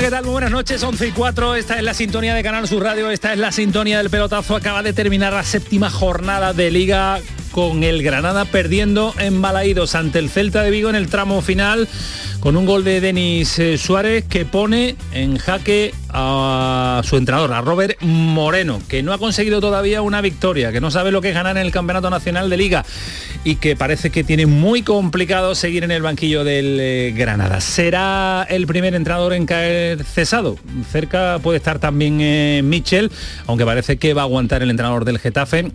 Hola, ¿qué tal? Muy buenas noches, 11 y 4. Esta es la sintonía de Canal Sur Radio, esta es la sintonía del pelotazo. Acaba de terminar la séptima jornada de Liga con el Granada perdiendo en Balaídos ante el Celta de Vigo en el tramo final con un gol de Denis eh, Suárez que pone en jaque a su entrenador, a Robert Moreno, que no ha conseguido todavía una victoria, que no sabe lo que es ganar en el Campeonato Nacional de Liga y que parece que tiene muy complicado seguir en el banquillo del eh, Granada. Será el primer entrenador en caer cesado. Cerca puede estar también eh, Michel, aunque parece que va a aguantar el entrenador del Getafe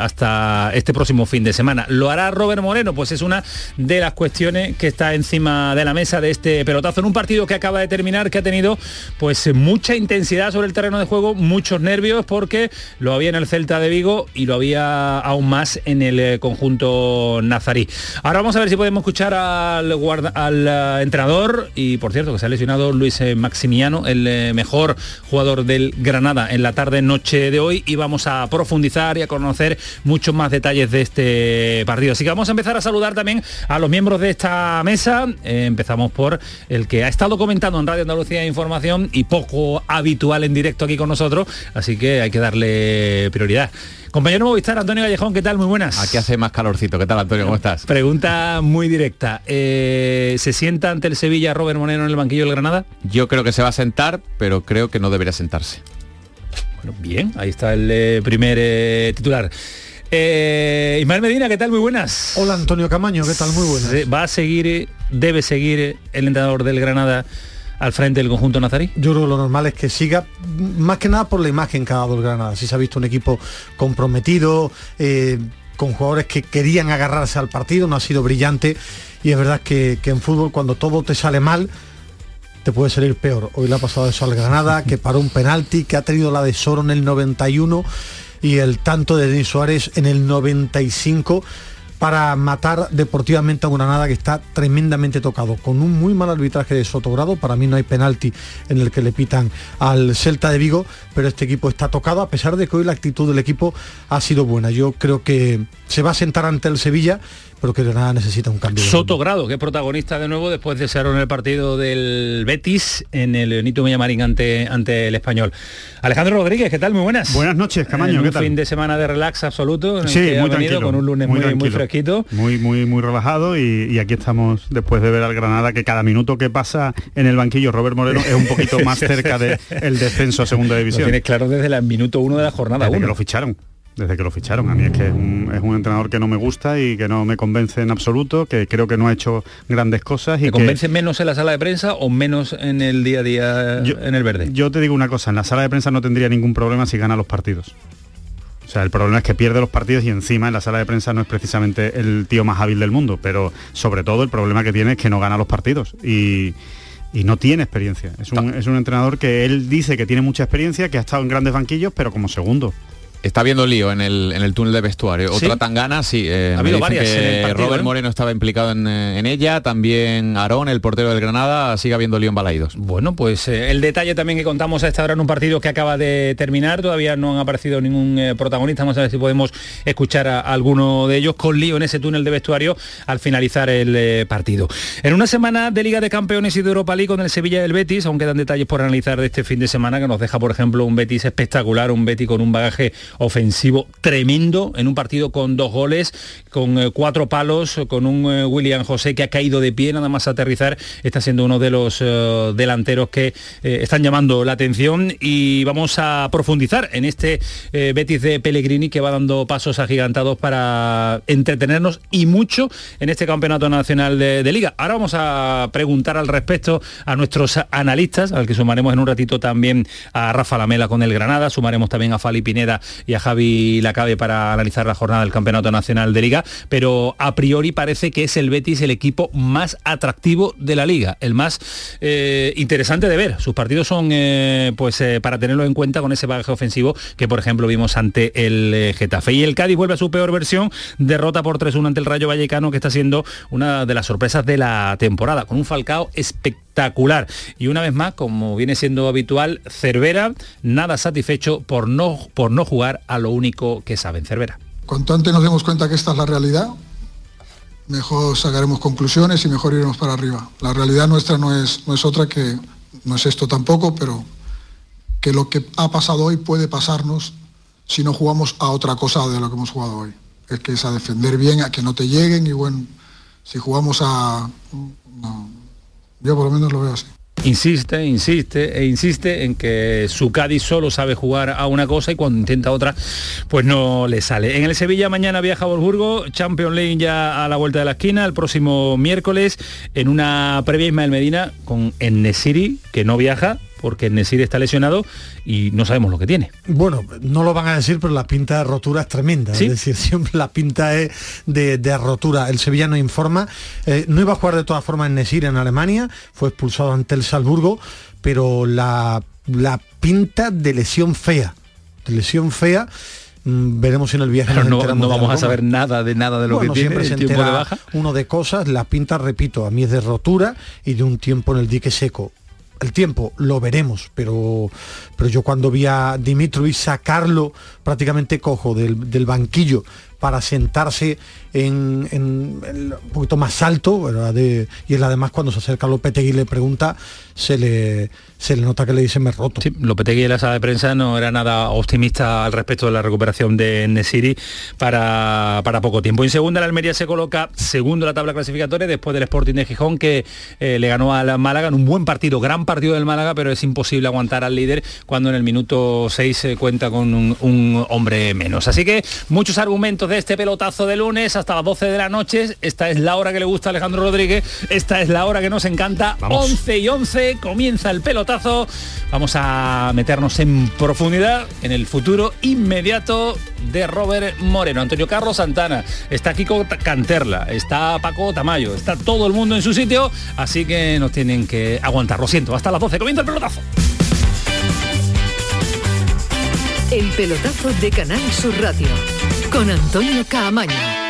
hasta este próximo fin de semana. ¿Lo hará Robert Moreno? Pues es una de las cuestiones que está encima de la mesa de este pelotazo en un partido que acaba de terminar, que ha tenido pues mucha intensidad sobre el terreno de juego, muchos nervios porque lo había en el Celta de Vigo y lo había aún más en el eh, conjunto nazarí. Ahora vamos a ver si podemos escuchar al, eh, entrenador y por cierto que se ha lesionado Luis eh, Maximiano, el mejor jugador del Granada en la tarde noche de hoy y vamos a profundizar y a conocer muchos más detalles de este partido. Así que vamos a empezar a saludar también a los miembros de esta mesa. empezamos por el que ha estado comentando en Radio Andalucía Información y poco habitual en directo aquí con nosotros, así que hay que darle prioridad. Compañero Movistar, Antonio Gallejón, ¿qué tal? Muy buenas. Aquí hace más calorcito. ¿Qué tal, Antonio? ¿Cómo estás? Pregunta muy directa. Eh, ¿Se sienta ante el Sevilla Robert Monero en el banquillo del Granada? Yo creo que se va a sentar, pero creo que no debería sentarse. Bueno, bien, ahí está el eh, primer eh, titular. Eh, Ismael Medina, ¿qué tal? Muy buenas. Hola Antonio Camaño, ¿qué tal? Muy buenas. ¿Va a seguir, debe seguir el entrenador del Granada al frente del conjunto nazarí? Yo creo que lo normal es que siga, más que nada por la imagen que ha dado el Granada. Si se ha visto un equipo comprometido, eh, con jugadores que querían agarrarse al partido, no ha sido brillante. Y es verdad que, que en fútbol cuando todo te sale mal, te puede salir peor. Hoy le ha pasado eso al Granada, que paró un penalti, que ha tenido la de Soro en el 91 y el tanto de Denis Suárez en el 95 para matar deportivamente a Granada que está tremendamente tocado, con un muy mal arbitraje de Sotogrado, para mí no hay penalti en el que le pitan al Celta de Vigo, pero este equipo está tocado, a pesar de que hoy la actitud del equipo ha sido buena. Yo creo que se va a sentar ante el Sevilla pero que Granada necesita un cambio. Soto Grado, que es protagonista de nuevo después de ser en el partido del Betis en el Nito Villamarín ante, ante el español. Alejandro Rodríguez, ¿qué tal? Muy buenas. Buenas noches, Camaño. un fin de semana de relax absoluto. sí, muy tranquilo, con un lunes muy, muy, fresquito. Muy, muy, muy relajado y, aquí estamos después de ver al Granada que cada minuto que pasa en el banquillo Robert Moreno es un poquito más cerca del descenso a segunda división. Lo tienes claro desde el minuto uno de la jornada. Desde que lo ficharon desde que lo ficharon. A mí es que es un, entrenador que no me gusta y que no me convence en absoluto, que creo que no ha hecho grandes cosas. Y ¿Te convence menos en la sala de prensa o menos en el día a día en el verde? Yo te digo una cosa, en la sala de prensa no tendría ningún problema si gana los partidos. O sea, el problema es que pierde los partidos y encima en la sala de prensa no es precisamente el tío más hábil del mundo, pero sobre todo el problema que tiene es que no gana los partidos y, no tiene experiencia. Es un, es un entrenador que él dice que tiene mucha experiencia, que ha estado en grandes banquillos, pero como segundo. Está viendo lío en el, en el túnel de vestuario. Otra tangana, sí. Eh, ha habido varias. Robert ¿eh? Moreno estaba implicado eh, en, ella, también Aarón, el portero del Granada, sigue habiendo lío en Balaídos. Bueno, pues el detalle también que contamos a esta hora en un partido que acaba de terminar, todavía no han aparecido ningún protagonista, vamos a ver si podemos escuchar a, alguno de ellos con lío en ese túnel de vestuario al finalizar el partido. En una semana de Liga de Campeones y de Europa League con el Sevilla y el Betis, aún quedan detalles por analizar de este fin de semana que nos deja, por ejemplo, un Betis espectacular, un Betis con un bagaje ofensivo tremendo en un partido con dos goles, con eh, cuatro palos, con un eh, William José que ha caído de pie nada más aterrizar, está siendo uno de los eh, delanteros que están llamando la atención y vamos a profundizar en este Betis de Pellegrini que va dando pasos agigantados para entretenernos y mucho en este campeonato nacional de, de liga. Ahora vamos a preguntar al respecto a nuestros analistas, al que sumaremos en un ratito también a Rafa Lamela con el Granada, sumaremos también a Fali Pineda y a Javi Lacabe para analizar la jornada del Campeonato Nacional de Liga, pero a priori parece que es el Betis el equipo más atractivo de la liga, el más eh, interesante de ver. Sus partidos son eh, pues eh, para tenerlo en cuenta con ese bagaje ofensivo que por ejemplo vimos ante el Getafe. Y el Cádiz vuelve a su peor versión, derrota por 3-1 ante el Rayo Vallecano que está siendo una de las sorpresas de la temporada, con un Falcao espectacular. Y una vez más, como viene siendo habitual, Cervera nada satisfecho por no, por no jugar a lo único que saben Cervera. Cuanto antes nos demos cuenta que esta es la realidad, mejor sacaremos conclusiones y mejor iremos para arriba. La realidad nuestra no es, no es otra que, no es esto tampoco, pero que lo que ha pasado hoy puede pasarnos si no jugamos a otra cosa de lo que hemos jugado hoy. Es que es a defender bien, a que no te lleguen y bueno, si jugamos a... yo por lo menos lo veo así. Insiste, insiste e insiste en que su Cádiz solo sabe jugar a una cosa y cuando intenta otra, pues no le sale. En el Sevilla mañana viaja a Wolfsburgo, Champions League ya a la vuelta de la esquina, el próximo miércoles, en una previa Ismael Medina con Enesiri, que no viaja, porque Nesir está lesionado y no sabemos lo que tiene. Bueno, no lo van a decir, pero la pinta de rotura es tremenda. Es decir, siempre la pinta es de, rotura. El sevillano informa. Eh, no iba a jugar de todas formas en Nesir en Alemania, fue expulsado ante el Salzburgo, pero la, la pinta de lesión fea. De lesión fea mm, veremos en el viaje no, vamos a saber nada de nada de lo que tiene el tiempo de baja uno de cosas la pinta repito a mí es de rotura y de un tiempo en el dique seco el tiempo lo veremos, pero, pero yo cuando vi a Dimitri sacarlo prácticamente cojo del, del banquillo para sentarse en, un poquito más alto, y él además cuando se acerca a Lopetegui y le pregunta, se le, se le nota que le dice me roto. Sí, Lopetegui en la sala de prensa no era nada optimista al respecto de la recuperación de Nesiri para, para poco tiempo. En segunda la Almería se coloca segundo en la tabla clasificatoria después del Sporting de Gijón que eh, le ganó al Málaga en un buen partido, gran partido del Málaga, pero es imposible aguantar al líder cuando en el minuto 6 se cuenta con un, un hombre menos. Así que muchos argumentos de este pelotazo de lunes hasta las 12 de la noche. Esta es la hora que le gusta a Alejandro Rodríguez. Esta es la hora que nos encanta. 11 y 11 comienza el pelotazo. Vamos a meternos en profundidad en el futuro inmediato de Robert Moreno. Antonio Carlos Santana. Está Kiko Canterla. Está Paco Tamayo. Está todo el mundo en su sitio. Así que nos tienen que aguantar. Lo siento. Hasta las 12. Comienza el pelotazo. El pelotazo de Canal Sur Radio con Antonio Caamaño.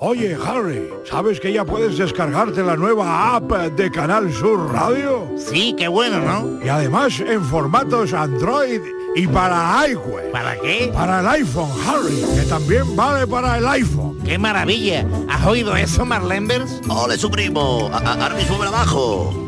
Oye, Harry, ¿sabes que ya puedes descargarte la nueva app de Canal Sur Radio? Sí, qué bueno, ¿no? Y además en formatos Android y para iWeb. ¿Para qué? Para el iPhone, Harry, que también vale para el iPhone. ¡Qué maravilla! ¿Has oído eso, Marlenbers? ¡Ole, su primo! ¡Ahora mismo abajo!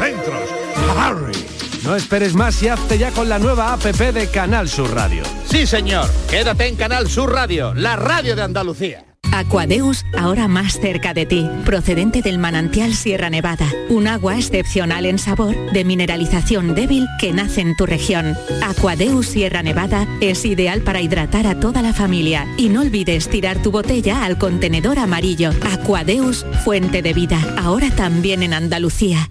centros. Harry. No esperes más y hazte ya con la nueva APP de Canal Sur Radio. Sí, señor. Quédate en Canal Sur Radio, la radio de Andalucía. Aquadeus, ahora más cerca de ti, procedente del manantial Sierra Nevada, un agua excepcional en sabor, de mineralización débil que nace en tu región. Aquadeus Sierra Nevada es ideal para hidratar a toda la familia y no olvides tirar tu botella al contenedor amarillo. Aquadeus, fuente de vida, ahora también en Andalucía.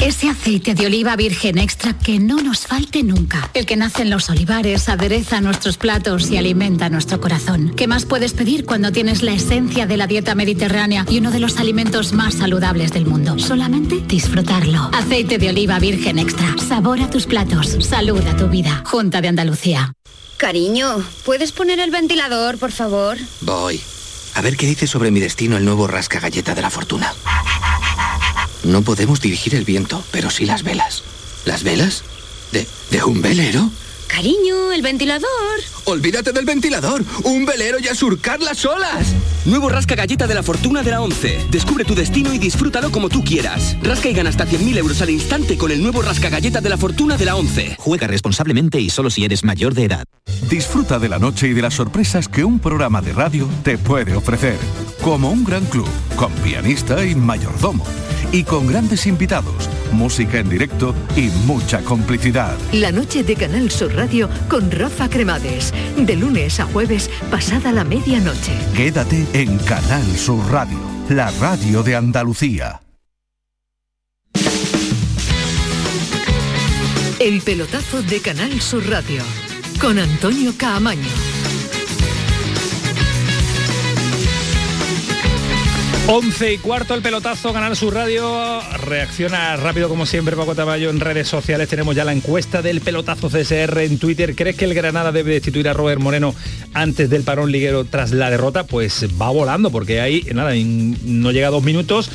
Ese aceite de oliva virgen extra que no nos falte nunca. El que nace en los olivares, adereza nuestros platos y alimenta nuestro corazón. ¿Qué más puedes pedir cuando tienes la esencia de la dieta mediterránea y uno de los alimentos más saludables del mundo? Solamente disfrutarlo. Aceite de oliva virgen extra. Sabor a tus platos. Salud a tu vida. Junta de Andalucía. Cariño, ¿puedes poner el ventilador, por favor? Voy. A ver qué dice sobre mi destino el nuevo rasca galleta de la fortuna. No podemos dirigir el viento, pero sí las velas. ¿Las velas? ¿De, de un velero? Cariño, el ventilador. Olvídate del ventilador. Un velero y a surcar las olas. Nuevo Rasca Galleta de la Fortuna de la 11. Descubre tu destino y disfrútalo como tú quieras. Rasca y gana hasta 100.000 euros al instante con el nuevo Rasca Galleta de la Fortuna de la 11. Juega responsablemente y solo si eres mayor de edad. Disfruta de la noche y de las sorpresas que un programa de radio te puede ofrecer. Como un gran club, con pianista y mayordomo. Y con grandes invitados, música en directo y mucha complicidad. La noche de Canal Sur Radio con Rafa Cremades. De lunes a jueves, pasada la medianoche. Quédate en Canal Sur Radio, la radio de Andalucía. El pelotazo de Canal Sur Radio con Antonio Caamaño. 11 y cuarto el pelotazo, Canal Sur Radio. Reacciona rápido como siempre Paco Tamayo en redes sociales. Tenemos ya la encuesta del pelotazo CSR en Twitter. ¿Crees que el Granada debe destituir a Robert Moreno antes del parón liguero tras la derrota? Pues va volando porque ahí, nada, no llega a dos minutos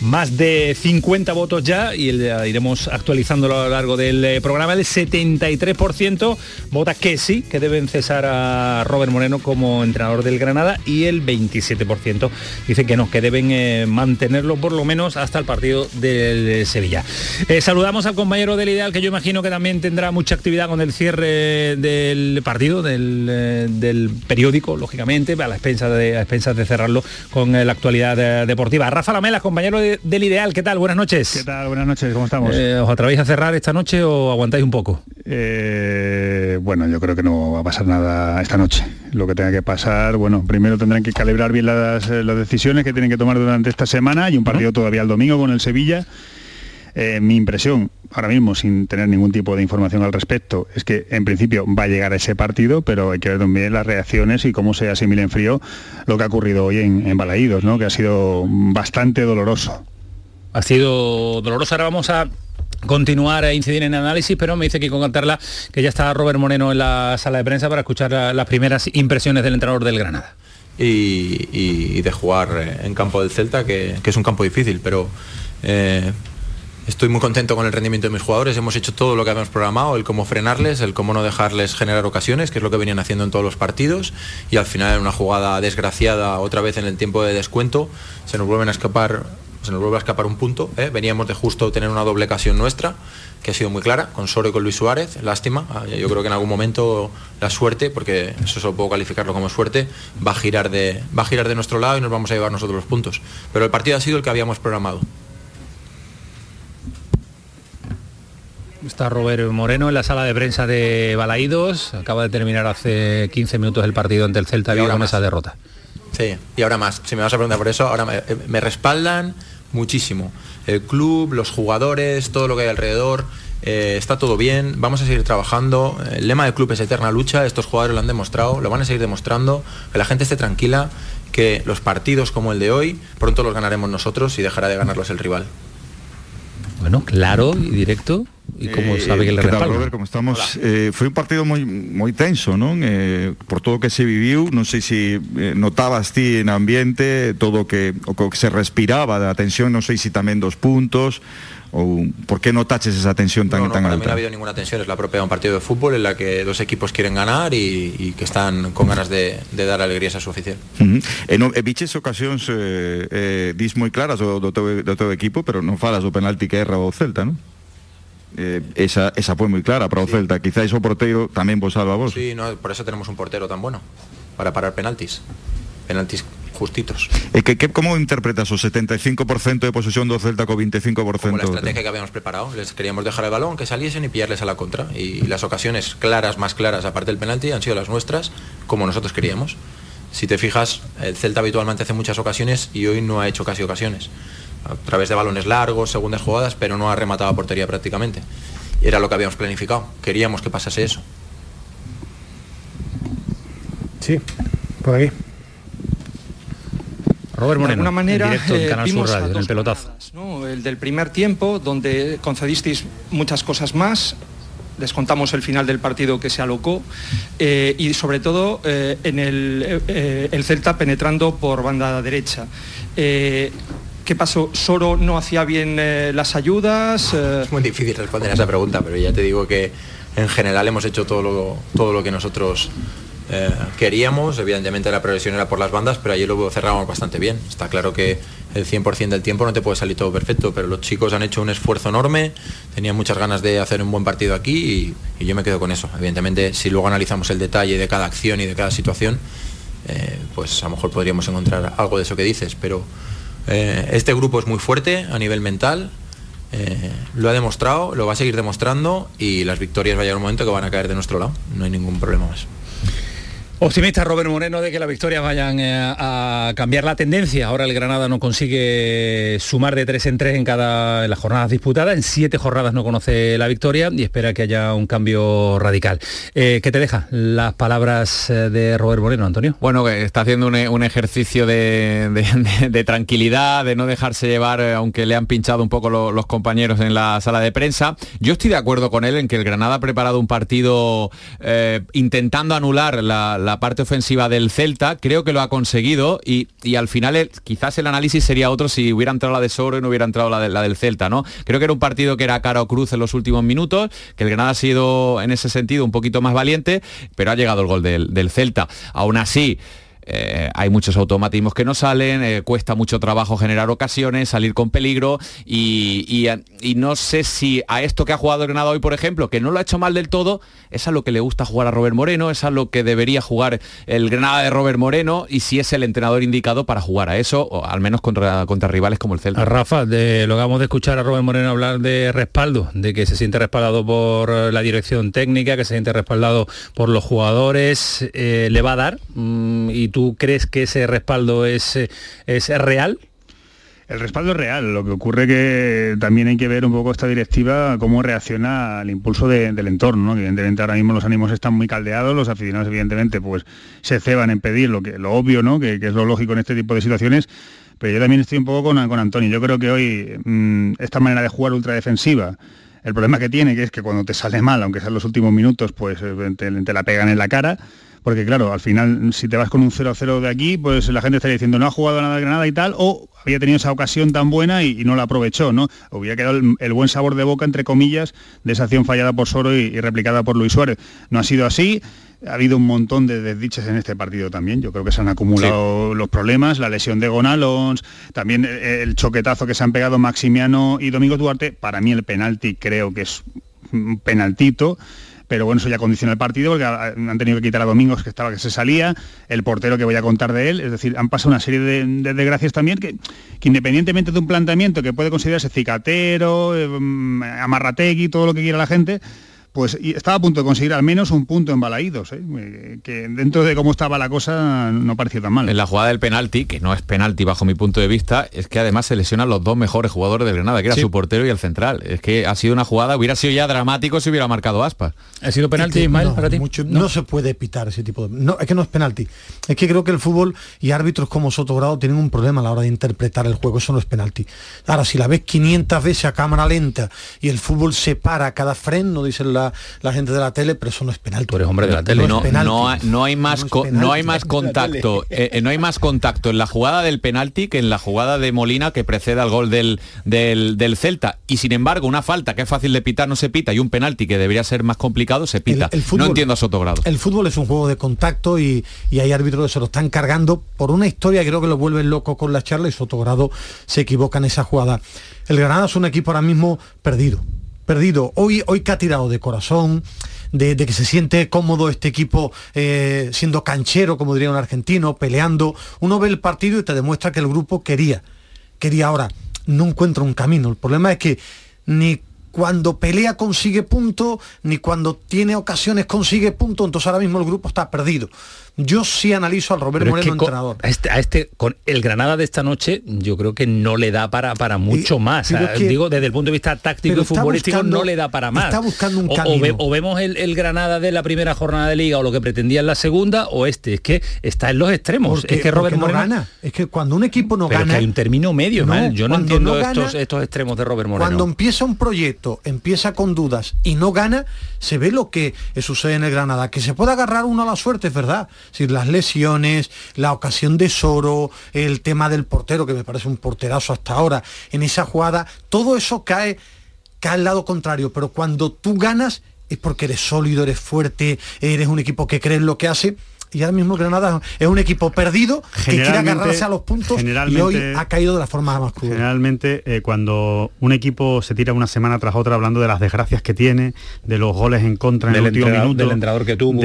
más de 50 votos ya y iremos actualizándolo a lo largo del eh, programa. El 73% vota que sí, que deben cesar a Robert Moreno como entrenador del Granada y el 27% dice que no, que deben eh, mantenerlo por lo menos hasta el partido del Sevilla. Eh, saludamos al compañero del Ideal que yo imagino que también tendrá mucha actividad con el cierre del partido, del, del periódico, lógicamente, a la expensa de, a expensas de cerrarlo con la actualidad deportiva. Rafa Lamela, compañero de del Ideal. ¿Qué tal? Buenas noches. ¿Qué tal? Buenas noches, ¿cómo estamos? Eh, ¿Os atrevéis a cerrar esta noche o aguantáis un poco? Eh, bueno, yo creo que no va a pasar nada esta noche. Lo que tenga que pasar, bueno, primero tendrán que calibrar bien las, eh, las decisiones que tienen que tomar durante esta semana y un partido todavía el domingo con el Sevilla. Eh, mi impresión, ahora mismo sin tener ningún tipo de información al respecto, es que en principio va a llegar a ese partido, pero hay que ver también las reacciones y cómo se asimila en frío lo que ha ocurrido hoy en, en Balaídos, ¿no? que ha sido bastante doloroso. Ha sido doloroso, ahora vamos a continuar a incidir en análisis, pero me dice que con Cantarla que ya está Robert Moreno en la sala de prensa para escuchar la, las primeras impresiones del entrenador del Granada. Y, y, de jugar en campo del Celta, que, que es un campo difícil, pero eh, Estoy muy contento con el rendimiento de mis jugadores, hemos hecho todo lo que habíamos programado, el cómo frenarles, el cómo no dejarles generar ocasiones, que es lo que venían haciendo en todos los partidos, y al final en una jugada desgraciada, otra vez en el tiempo de descuento, se nos vuelven a escapar, se nos vuelve a escapar un punto, ¿eh? veníamos de justo tener una doble ocasión nuestra, que ha sido muy clara, con Soro y con Luis Suárez, lástima, ah, yo creo que en algún momento la suerte, porque eso solo puedo calificarlo como suerte, va a girar de, va a girar de nuestro lado y nos vamos a llevar nosotros los puntos. Pero el partido ha sido el que habíamos programado. Está Robert Moreno en la sala de prensa de Balaídos. Acaba de terminar hace 15 minutos el partido ante el Celta Vigo con esa derrota. Sí, y ahora más. Si me vas a preguntar por eso, ahora me, me, respaldan muchísimo. El club, los jugadores, todo lo que hay alrededor. Eh, está todo bien, vamos a seguir trabajando. El lema del club es eterna lucha. Estos jugadores lo han demostrado, lo van a seguir demostrando. Que la gente esté tranquila, que los partidos como el de hoy pronto los ganaremos nosotros y dejará de ganarlos el rival. Bueno, claro y directo. ¿Y cómo Eh, sabe que le ¿qué respalda? Robert? Como estamos, eh, foi un partido moi moi tenso, non? Eh, por todo o que se viviu, non sei se eh, notabas ti en ambiente todo o que o que se respiraba da tensión, non sei se tamén dos puntos ou por que notaches esa tensión tan No, no, tan para mí no alta? ha habido ninguna tensión, es la propia de un partido de fútbol en la que dos equipos quieren ganar y, y que están con ganas de, de dar alegrías a su afición. Uh -huh. E, non, e biches ocasións eh, eh, dis moi claras do, do, teu, do teu equipo, pero non falas do penalti que erra o Celta, non? Eh, esa, esa foi moi clara para o Celta Quizáis o porteiro tamén vos salva a vos Sí, no, por eso tenemos un portero tan bueno, para parar penaltis. Penaltis justitos. Que, que como interpretas o 75% de posesión do Celta co 25%? Como la estrategia que habíamos preparado. Les queríamos dejar el balón, que saliesen y pillarles a la contra. Y las ocasiones claras, más claras, aparte del penalti, han sido las nuestras, como nosotros queríamos. Si te fijas, el Celta habitualmente hace muchas ocasiones y hoy no ha hecho casi ocasiones. A través de balones largos, segundas jugadas, pero no ha rematado a portería prácticamente. Era lo que habíamos planificado. Queríamos que pasase eso. Sí, por aquí. Robert Moreno, de alguna manera en directo en eh, Canal Sur Radio, en dos el pelotazo. jornadas, ¿no? El del primer tiempo, donde concedisteis muchas cosas más, descontamos el final del partido que se alocó eh, y sobre todo eh, en el, eh, el, Celta penetrando por banda derecha. ¿Qué pasó? ¿Soro no hacía bien las ayudas? Es muy difícil responder a esa pregunta, pero ya te digo que en general hemos hecho todo lo, todo lo que nosotros queríamos. Evidentemente la progresión era por las bandas, pero ayer lo cerramos bastante bien. Está claro que el 100% del tiempo no te puede salir todo perfecto, pero los chicos han hecho un esfuerzo enorme, tenían muchas ganas de hacer un buen partido aquí y, yo me quedo con eso. Evidentemente, si luego analizamos el detalle de cada acción y de cada situación, eh, pues a lo mejor podríamos encontrar algo de eso que dices, pero eh, este grupo es muy fuerte a nivel mental, eh, lo ha demostrado, lo va a seguir demostrando y las victorias va a llegar un momento que van a caer de nuestro lado, no hay ningún problema más. Optimista Robert Moreno de que las victorias vayan eh, a cambiar la tendencia. Ahora el Granada no consigue sumar de tres en tres en cada en las jornadas disputadas. En siete jornadas no conoce la victoria y espera que haya un cambio radical. Eh, ¿Qué te deja las palabras eh, de Robert Moreno, Antonio? Bueno, está haciendo un, ejercicio de, tranquilidad, de no dejarse llevar, aunque le han pinchado un poco los compañeros en la sala de prensa. Yo estoy de acuerdo con él en que el Granada ha preparado un partido intentando anular la la parte ofensiva del Celta, creo que lo ha conseguido y, al final quizás el análisis sería otro si hubiera entrado la de Soro y no hubiera entrado la, la del Celta, ¿no? Creo que era un partido que era cara o cruz en los últimos minutos, que el Granada ha sido en ese sentido un poquito más valiente, pero ha llegado el gol del, del Celta. Aún así, eh, hay muchos automatismos que no salen, eh, cuesta mucho trabajo generar ocasiones, salir con peligro y, no sé si a esto que ha jugado Granada hoy, por ejemplo, que no lo ha hecho mal del todo, es a lo que le gusta jugar a Robert Moreno, es a lo que debería jugar el Granada de Robert Moreno y si es el entrenador indicado para jugar a eso, o al menos contra, rivales como el Celta. Rafa, de, lo que vamos de escuchar a Robert Moreno hablar de respaldo, de que se siente respaldado por la dirección técnica, que se siente respaldado por los jugadores, eh, ¿le va a dar? Mm, y ¿Tú crees que ese respaldo es, eh, es real? El respaldo es real, lo que ocurre que también hay que ver un poco esta directiva cómo reacciona al impulso del entorno, evidentemente ahora mismo los ánimos están muy caldeados, los aficionados evidentemente pues se ceban en pedir lo, que, lo obvio, ¿no? que, es lo lógico en este tipo de situaciones, pero yo también estoy un poco con, con Antonio, yo creo que hoy mm, esta manera de jugar ultradefensiva, el problema que tiene que es que cuando te sale mal, aunque sean los últimos minutos, pues eh, te la pegan en la cara, porque claro, al final si te vas con un 0-0 de aquí, pues la gente estaría diciendo no ha jugado nada de Granada y tal, o había tenido esa ocasión tan buena y, no la aprovechó, ¿no? Hubiera quedado el, buen sabor de boca, entre comillas, de esa acción fallada por Soro y, replicada por Luis Suárez. No ha sido así, ha habido un montón de desdiches en este partido también. Yo creo que se han acumulado los problemas, la lesión de Gonalons, también el choquetazo que se han pegado Maximiano y Domingo Duarte. Para mí el penalti creo que es un penaltito pero bueno, eso ya condiciona el partido porque han tenido que quitar a Domingos que estaba que se salía, el portero que voy a contar de él, es decir, han pasado una serie de, desgracias también que, independientemente de un planteamiento que puede considerarse cicatero, eh, mm, amarrategui, todo lo que quiera la gente, pues estaba a punto de conseguir al menos un punto en Balaídos, ¿eh? que dentro de cómo estaba la cosa no parecía tan mal. En la jugada del penalti, que no es penalti bajo mi punto de vista, es que además se lesionan los dos mejores jugadores del Granada, que era su portero y el central. Es que ha sido una jugada, hubiera sido ya dramático si hubiera marcado aspas. ¿Ha sido penalti, Ismael, para ti? no. se puede pitar ese tipo de... No, es que no es penalti. Es que creo que el fútbol y árbitros como Sotogrado tienen un problema a la hora de interpretar el juego. Eso no es penalti. Ahora, si la ves 500 veces a cámara lenta y el fútbol se para cada freno, dicen la, la gente de la tele, pero eso no es penal. Tú eres hombre de la tele. No, no, hay más, no, hay más contacto. Eh, eh, no hay más contacto en la jugada del penalti que en la jugada de Molina que precede al gol del, del, Celta. Y sin embargo, una falta que es fácil de pitar no se pita y un penalti que debería ser más complicado se pita. no entiendo a Sotogrado. El fútbol es un juego de contacto y, hay árbitros que se lo están cargando por una historia que creo que lo vuelven loco con la charla y Sotogrado se equivoca en esa jugada. El Granada es un equipo ahora mismo perdido perdido. Hoy, hoy que ha tirado de corazón, de, que se siente cómodo este equipo eh, siendo canchero, como diría un argentino, peleando. Uno ve el partido y te demuestra que el grupo quería. Quería ahora. No encuentra un camino. El problema es que ni cuando pelea consigue punto, ni cuando tiene ocasiones consigue punto, entonces ahora mismo el grupo está perdido. Yo sí analizo al Roberto Moreno entrenador. Este, a este, con el Granada de esta noche, yo creo que no le da para, para mucho más. digo, desde el punto de vista táctico y futbolístico, no le da para más. Está buscando un camino. O, vemos el, Granada de la primera jornada de liga o lo que pretendía en la segunda, o este. Es que está en los extremos. es que Robert Moreno gana. Es que cuando un equipo no gana. hay un término medio, Yo no entiendo estos, estos extremos de Robert Moreno. Cuando empieza un proyecto empieza con dudas y no gana, se ve lo que sucede en el Granada. Que se puede agarrar uno a la suerte, es verdad. Si las lesiones, la ocasión de Soro, el tema del portero, que me parece un porterazo hasta ahora, en esa jugada, todo eso cae, cae al lado contrario. Pero cuando tú ganas es porque eres sólido, eres fuerte, eres un equipo que cree en lo que hace y ahora mismo Granada es un equipo perdido que quiere agarrarse a los puntos y hoy ha caído de la forma más cruda. Generalmente eh, cuando un equipo se tira una semana tras otra hablando de las desgracias que tiene, de los goles en contra en el último minuto, del entrenador que tuvo,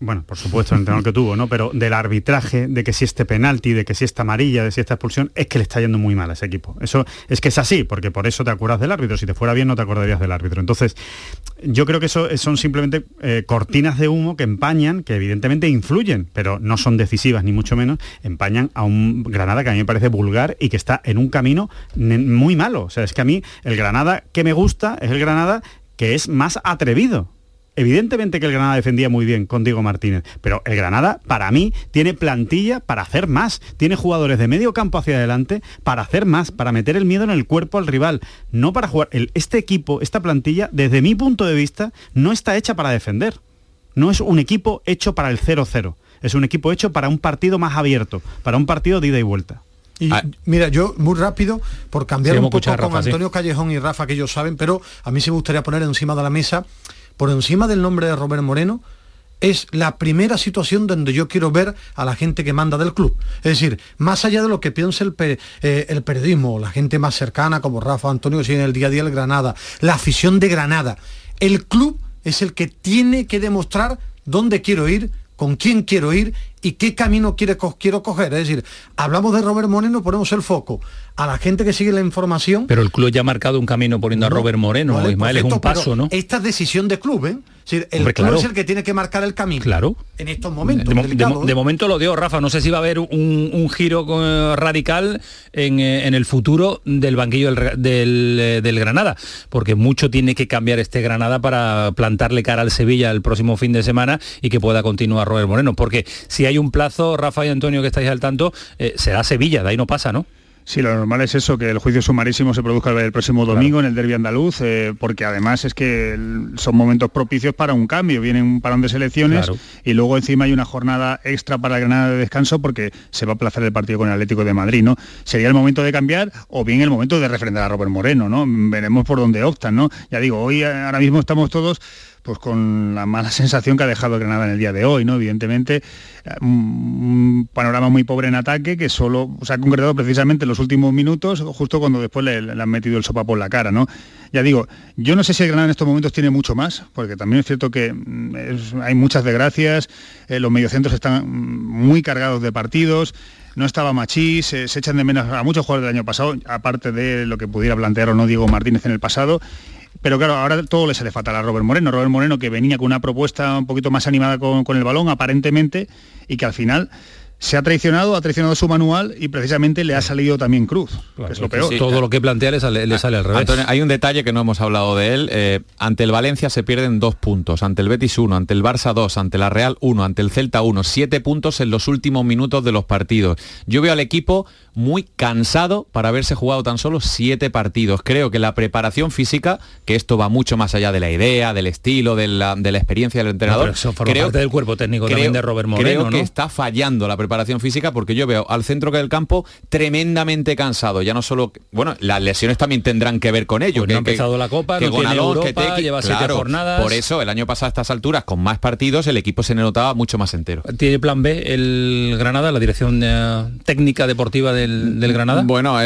bueno, por supuesto el entrenador que tuvo, ¿no? Pero del arbitraje, de que si este penalti, de que si esta amarilla, de si esta expulsión, es que le está yendo muy mal a ese equipo. Eso es que es así, porque por eso te acuerdas del árbitro. Si te fuera bien no te acordarías del árbitro. Entonces, yo creo que eso son simplemente eh, cortinas de humo que empañan, que evidentemente influyen, pero no son decisivas ni mucho menos, empañan a un Granada que a mí me parece vulgar y que está en un camino muy malo. O sea, es que a mí el Granada que me gusta es el Granada que es más atrevido. Evidentemente que el Granada defendía muy bien con Diego Martínez, pero el Granada, para mí, tiene plantilla para hacer más. Tiene jugadores de medio campo hacia adelante para hacer más, para meter el miedo en el cuerpo al rival. No para jugar. este equipo, esta plantilla, desde mi punto de vista, no está hecha para defender. No es un equipo hecho para el 0-0 es un equipo hecho para un partido más abierto, para un partido de ida y vuelta. Y ah. mira, yo muy rápido, por cambiar un poco con Antonio Callejón y Rafa, que ellos saben, pero a mí sí me gustaría poner encima de la mesa, por encima del nombre de Robert Moreno, es la primera situación donde yo quiero ver a la gente que manda del club. Es decir, más allá de lo que piense el, eh, el periodismo, la gente más cercana como Rafa, Antonio, que sigue en el día a día el Granada, la afición de Granada, el club es el que tiene que demostrar dónde quiero ir, con quién quiero ir y qué camino quiere, quiero coger. Es decir, hablamos de Robert Moreno, ponemos el foco a la gente que sigue la información. Pero el club ya ha marcado un camino poniendo a Robert Moreno, Ismael, es un paso, ¿no? Esta es decisión de club, ¿eh? el club es el que tiene que marcar el camino. Claro. En estos momentos. De, momento lo dio Rafa. No sé si va a haber un, giro eh, radical eh, en, el futuro del banquillo del, eh, del, Granada, porque mucho tiene que cambiar este Granada para plantarle cara al Sevilla el próximo fin de semana y que pueda continuar Robert Moreno. Porque si hay un plazo, Rafa y Antonio, que estáis al tanto, será Sevilla, de ahí no pasa, ¿no? Sí, lo normal es eso, que el juicio sumarísimo se produzca el próximo domingo en el derbi andaluz, eh, porque además es que son momentos propicios para un cambio, viene un parón de selecciones y luego encima hay una jornada extra para Granada de descanso porque se va a aplazar el partido con el Atlético de Madrid, ¿no? Sería el momento de cambiar o bien el momento de refrendar a Robert Moreno, ¿no? Veremos por dónde optan, ¿no? Ya digo, hoy ahora mismo estamos todos pues con la mala sensación que ha dejado Granada en el día de hoy, ¿no? Evidentemente, un panorama muy pobre en ataque que solo se ha concretado precisamente en los últimos minutos, justo cuando después le, han metido el sopa por la cara, ¿no? Ya digo, yo no sé si el Granada en estos momentos tiene mucho más, porque también es cierto que mm, hay muchas desgracias, eh, los mediocentros están muy cargados de partidos, no estaba Machís, se echan de menos a muchos jugadores del año pasado, aparte de lo que pudiera plantear o no Diego Martínez en el pasado, pero claro, ahora todo le sale fatal a Robert Moreno. Robert Moreno que venía con una propuesta un poquito más animada con, con el balón, aparentemente, y que al final se ha traicionado, ha traicionado su manual y precisamente le ha salido también cruz, que es lo peor. todo lo que plantea le sale, le sale al revés. hay un detalle que no hemos hablado de él. Eh, ante el Valencia se pierden dos puntos, ante el Betis uno, ante el Barça dos, ante la Real uno, ante el Celta uno, siete puntos en los últimos minutos de los partidos. Yo veo al equipo muy cansado para haberse jugado tan solo siete partidos. Creo que la preparación física, que esto va mucho más allá de la idea, del estilo, de la, experiencia del entrenador. creo, parte del cuerpo técnico también de Robert Moreno. Creo que está fallando la preparación física porque yo veo al centro del campo tremendamente cansado. Ya no solo, bueno, las lesiones también tendrán que ver con ello. Pues que, ha empezado la Copa, que no tiene Europa, que lleva siete jornadas. Por eso, el año pasado a estas alturas, con más partidos, el equipo se notaba mucho más entero. ¿Tiene plan B el Granada, la dirección eh, técnica deportiva del del, Granada? Bueno,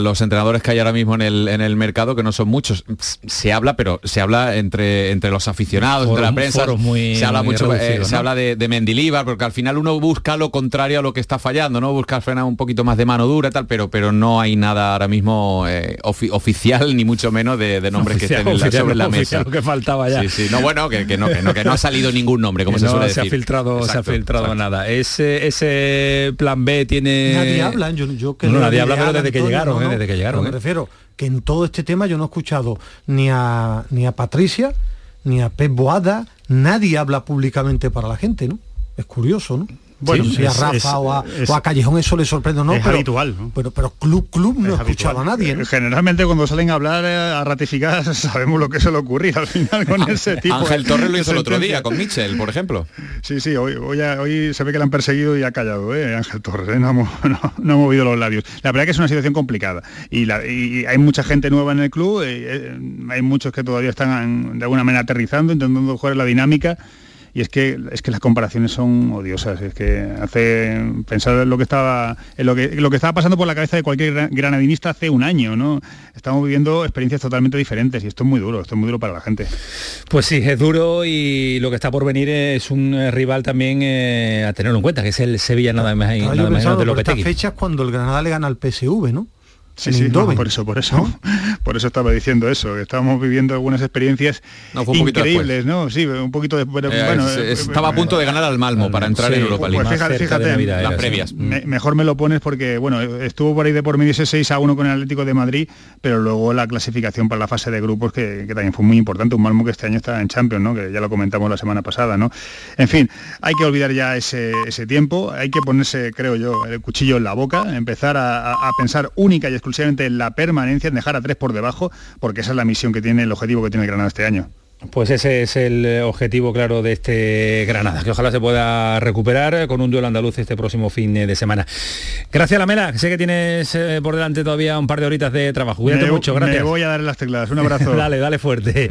los entrenadores que hay ahora mismo en el, en el mercado, que no son muchos, se habla, pero se habla entre, entre los aficionados, entre la prensa. se habla mucho, eh, se habla de, de Mendilibar, porque al final uno busca lo contrario a lo que está fallando, ¿no? Busca frenar un poquito más de mano dura y tal, pero, pero no hay nada ahora mismo eh, oficial, ni mucho menos de, nombres que estén sobre la mesa. que faltaba ya. Sí, sí. No, bueno, que, no, que, no, ha salido ningún nombre, como se suele se decir. Ha filtrado, se ha filtrado nada. Ese, ese plan B tiene... Nadie habla, yo, yo no, nadie habla, pero desde que llegaron, ¿eh? desde que llegaron. Me ¿eh? refiero que en todo este tema yo no he escuchado ni a, ni a Patricia, ni a Pep Boada, nadie habla públicamente para la gente, ¿no? Es curioso, ¿no? Bueno, si a Rafa o, a, Callejón eso le sorprende no, es pero, habitual. Pero, pero club, club no he escuchado a nadie. Generalmente cuando salen a hablar, eh, a ratificar, sabemos lo que se le ocurría al final con ese tipo. Ángel Torres lo hizo el otro día con Mitchell, por ejemplo. Sí, sí, hoy, hoy, se ve que le han perseguido y ha callado, ¿eh? Ángel Torres, ¿eh? no, ha movido los labios. La verdad que es una situación complicada y, hay mucha gente nueva en el club, eh, hay muchos que todavía están de alguna manera aterrizando, intentando jugar la dinámica y es que es que las comparaciones son odiosas es que hace pensar en lo que estaba en lo que lo que estaba pasando por la cabeza de cualquier granadinista hace un año no estamos viviendo experiencias totalmente diferentes y esto es muy duro esto es muy duro para la gente. Pues sí es duro y lo que está por venir es un eh, rival también eh, a tenerlo en cuenta que es el Sevilla nada más, y nada menos de lo que fechas cuando el Granada le gana al PSV no Sí, sí, por eso, por eso, por eso estaba diciendo eso, que estábamos viviendo algunas experiencias increíbles, ¿no? Sí, un poquito de, bueno, eh, estaba a punto de ganar al Malmo para entrar en Europa League. Pues fíjate, fíjate las previas. mejor me lo pones porque, bueno, estuvo por ahí de por medio ese 6 a 1 con el Atlético de Madrid, pero luego la clasificación para la fase de grupos que, también fue muy importante, un Malmo que este año está en Champions, ¿no? Que ya lo comentamos la semana pasada, ¿no? En fin, hay que olvidar ya ese, tiempo, hay que ponerse, creo yo, el cuchillo en la boca, empezar a, a pensar única y exclusivamente exclusivamente la permanencia, en dejar a tres por debajo, porque esa es la misión que tiene, el objetivo que tiene el Granada este año. Pues ese es el objetivo claro de este Granada, que ojalá se pueda recuperar con un duelo andaluz este próximo fin de semana. Gracias, Lamela, sé que tienes eh, por delante todavía un par de horitas de trabajo. Cuídate mucho, gracias. Me voy a dar las teclas, un abrazo. dale, dale fuerte.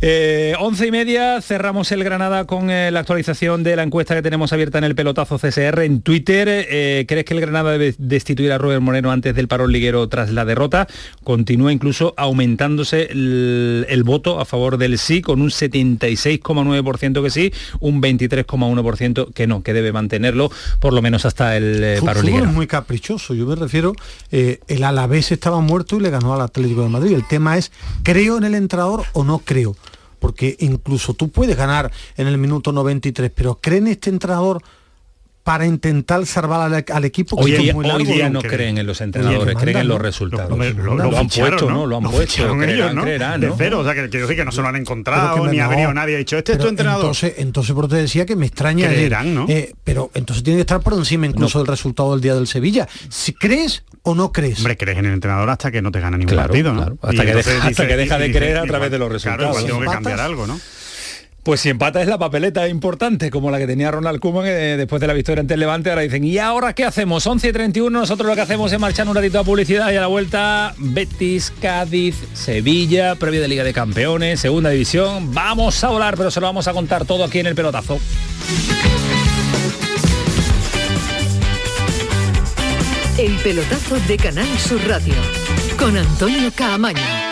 Eh, once y media, cerramos el Granada con eh, la actualización de la encuesta que tenemos abierta en el pelotazo CSR en Twitter. ¿Crees que el Granada debe destituir a Robert Moreno antes del parón liguero tras la derrota? Continúa incluso aumentándose el, el voto a favor del sí con un 76,9% que sí, un 23,1% que no, que debe mantenerlo por lo menos hasta el eh, paro es muy caprichoso, yo me refiero, eh, el Alavés estaba muerto y le ganó al Atlético de Madrid. El tema es, ¿creo en el entrador o no creo? Porque incluso tú puedes ganar en el minuto 93, pero ¿cree en este entrenador? Para intentar salvar al, equipo. Hoy, día, hoy día no creen en los entrenadores, creen en los resultados. Lo, han puesto, ¿no? Lo han puesto. ellos, ¿no? De cero, o sea, que, que, que no se lo han encontrado, ni ha venido nadie ha dicho, este es tu entrenador. Entonces, entonces por te decía que me extraña. Creerán, ¿no? Eh, pero entonces tiene que estar por encima incluso del resultado del día del Sevilla. Si crees o no crees. Hombre, crees en el entrenador hasta que no te gana ningún partido, ¿no? Hasta, que deja, hasta que deja de creer a través de los resultados. Claro, tengo que cambiar algo, ¿no? Pues si empata es la papeleta importante, como la que tenía Ronald Koeman eh, después de la victoria ante el Levante. Ahora dicen, ¿y ahora qué hacemos? 11 y 31, nosotros lo que hacemos es marchar un ratito a publicidad y a la vuelta Betis, Cádiz, Sevilla, previo de Liga de Campeones, Segunda División. Vamos a volar, pero se lo vamos a contar todo aquí en el pelotazo. El pelotazo de Canal Sur Radio con Antonio Caamaño.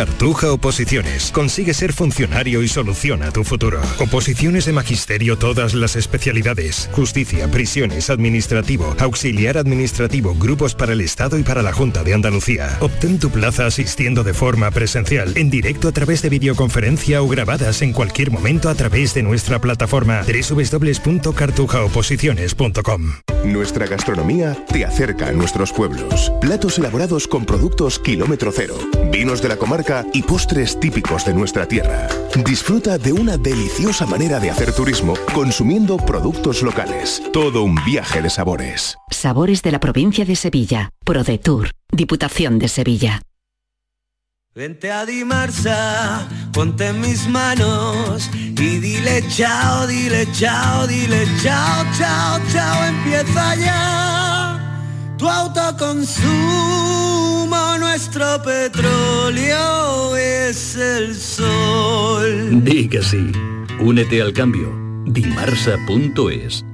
Cartuja Oposiciones. Consigue ser funcionario y soluciona tu futuro. Oposiciones de magisterio, todas las especialidades. Justicia, prisiones, administrativo, auxiliar administrativo, grupos para el Estado y para la Junta de Andalucía. Obtén tu plaza asistiendo de forma presencial, en directo a través de videoconferencia o grabadas en cualquier momento a través de nuestra plataforma www.cartujaoposiciones.com. Nuestra gastronomía te acerca a nuestros pueblos. Platos elaborados con productos kilómetro cero. Vinos de la comarca y postres típicos de nuestra tierra. Disfruta de una deliciosa manera de hacer turismo consumiendo productos locales. Todo un viaje de sabores. Sabores de la provincia de Sevilla. ProDetour. Diputación de Sevilla. Vente a Dimarsa, ponte en mis manos y dile chao, dile chao, dile chao, chao, chao, empieza ya tu autoconsumo nuestro petróleo es el sol. Diga sí. Únete al cambio. Dimarsa.es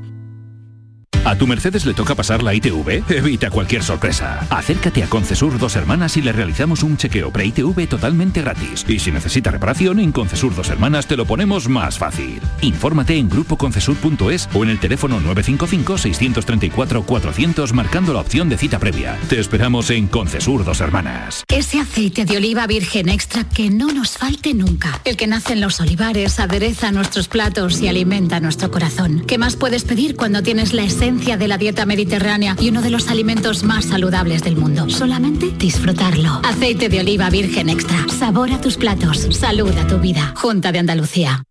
¿A tu Mercedes le toca pasar la ITV? Evita cualquier sorpresa. Acércate a Concesur Dos Hermanas y le realizamos un chequeo pre-ITV totalmente gratis. Y si necesita reparación, en Concesur Dos Hermanas te lo ponemos más fácil. Infórmate en grupoconcesur.es o en el teléfono 955-634-400 marcando la opción de cita previa. Te esperamos en Concesur Dos Hermanas. Ese aceite de oliva virgen extra que no nos falte nunca. El que nace en los olivares, adereza nuestros platos y alimenta nuestro corazón. ¿Qué más puedes pedir cuando tienes la esencia de la dieta mediterránea y uno de los alimentos más saludables del mundo? Solamente disfrutarlo. Aceite de oliva virgen extra. Sabor a tus platos. Salud a tu vida. Junta de Andalucía.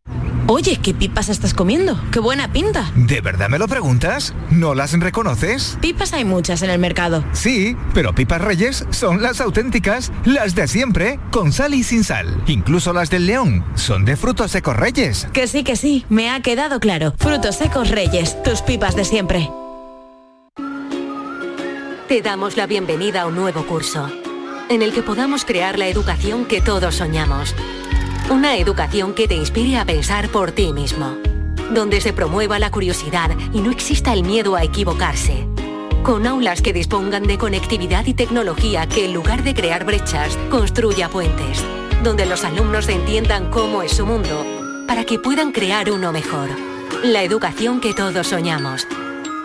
Oye, ¿qué pipas estás comiendo? ¡Qué buena pinta! ¿De verdad me lo preguntas? ¿No las reconoces? Pipas hay muchas en el mercado. Sí, pero pipas reyes son las auténticas, las de siempre, con sal y sin sal. Incluso las del león son de frutos secos reyes. Que sí, que sí, me ha quedado claro. Frutos secos reyes, tus pipas de siempre. Te damos la bienvenida a un nuevo curso, en el que podamos crear la educación que todos soñamos. Una educación que te inspire a pensar por ti mismo, donde se promueva la curiosidad y no exista el miedo a equivocarse. Con aulas que dispongan de conectividad y tecnología que en lugar de crear brechas, construya puentes, donde los alumnos entiendan cómo es su mundo, para que puedan crear uno mejor. La educación que todos soñamos.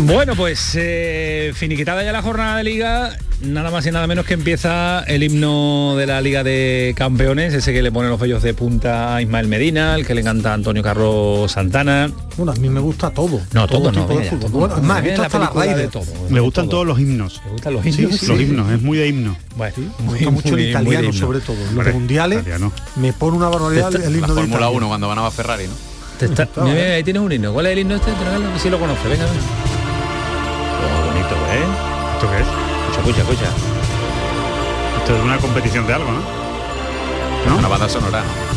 Bueno, pues eh, finiquitada ya la jornada de liga, nada más y nada menos que empieza el himno de la Liga de Campeones, ese que le pone los vellos de punta a Ismael Medina, el que le encanta a Antonio Carlos Santana. Bueno, a mí me gusta todo. No, todo, no. tipo de venga, fútbol. todo. Bueno, es más, he Venga, visto la hasta la película raíz de todo. Me gustan todos los himnos. ¿Te gustan los himnos? sí, los sí. himnos, es muy de himno. Bueno, Me gusta mucho el italiano, sobre todo. Los mundiales italiano. me pone una barbaridad el himno La de Fórmula Italia. 1 cuando ganaba Ferrari, ¿no? Te está- mira, mira, ahí tienes un himno. ¿Cuál es el himno este? Si lo conoce, venga, venga. ¿Eh? ¿Esto qué es? Escucha, escucha, escucha. Esto es una competición de algo, ¿no? ¿No? Una banda sonora, ¿no?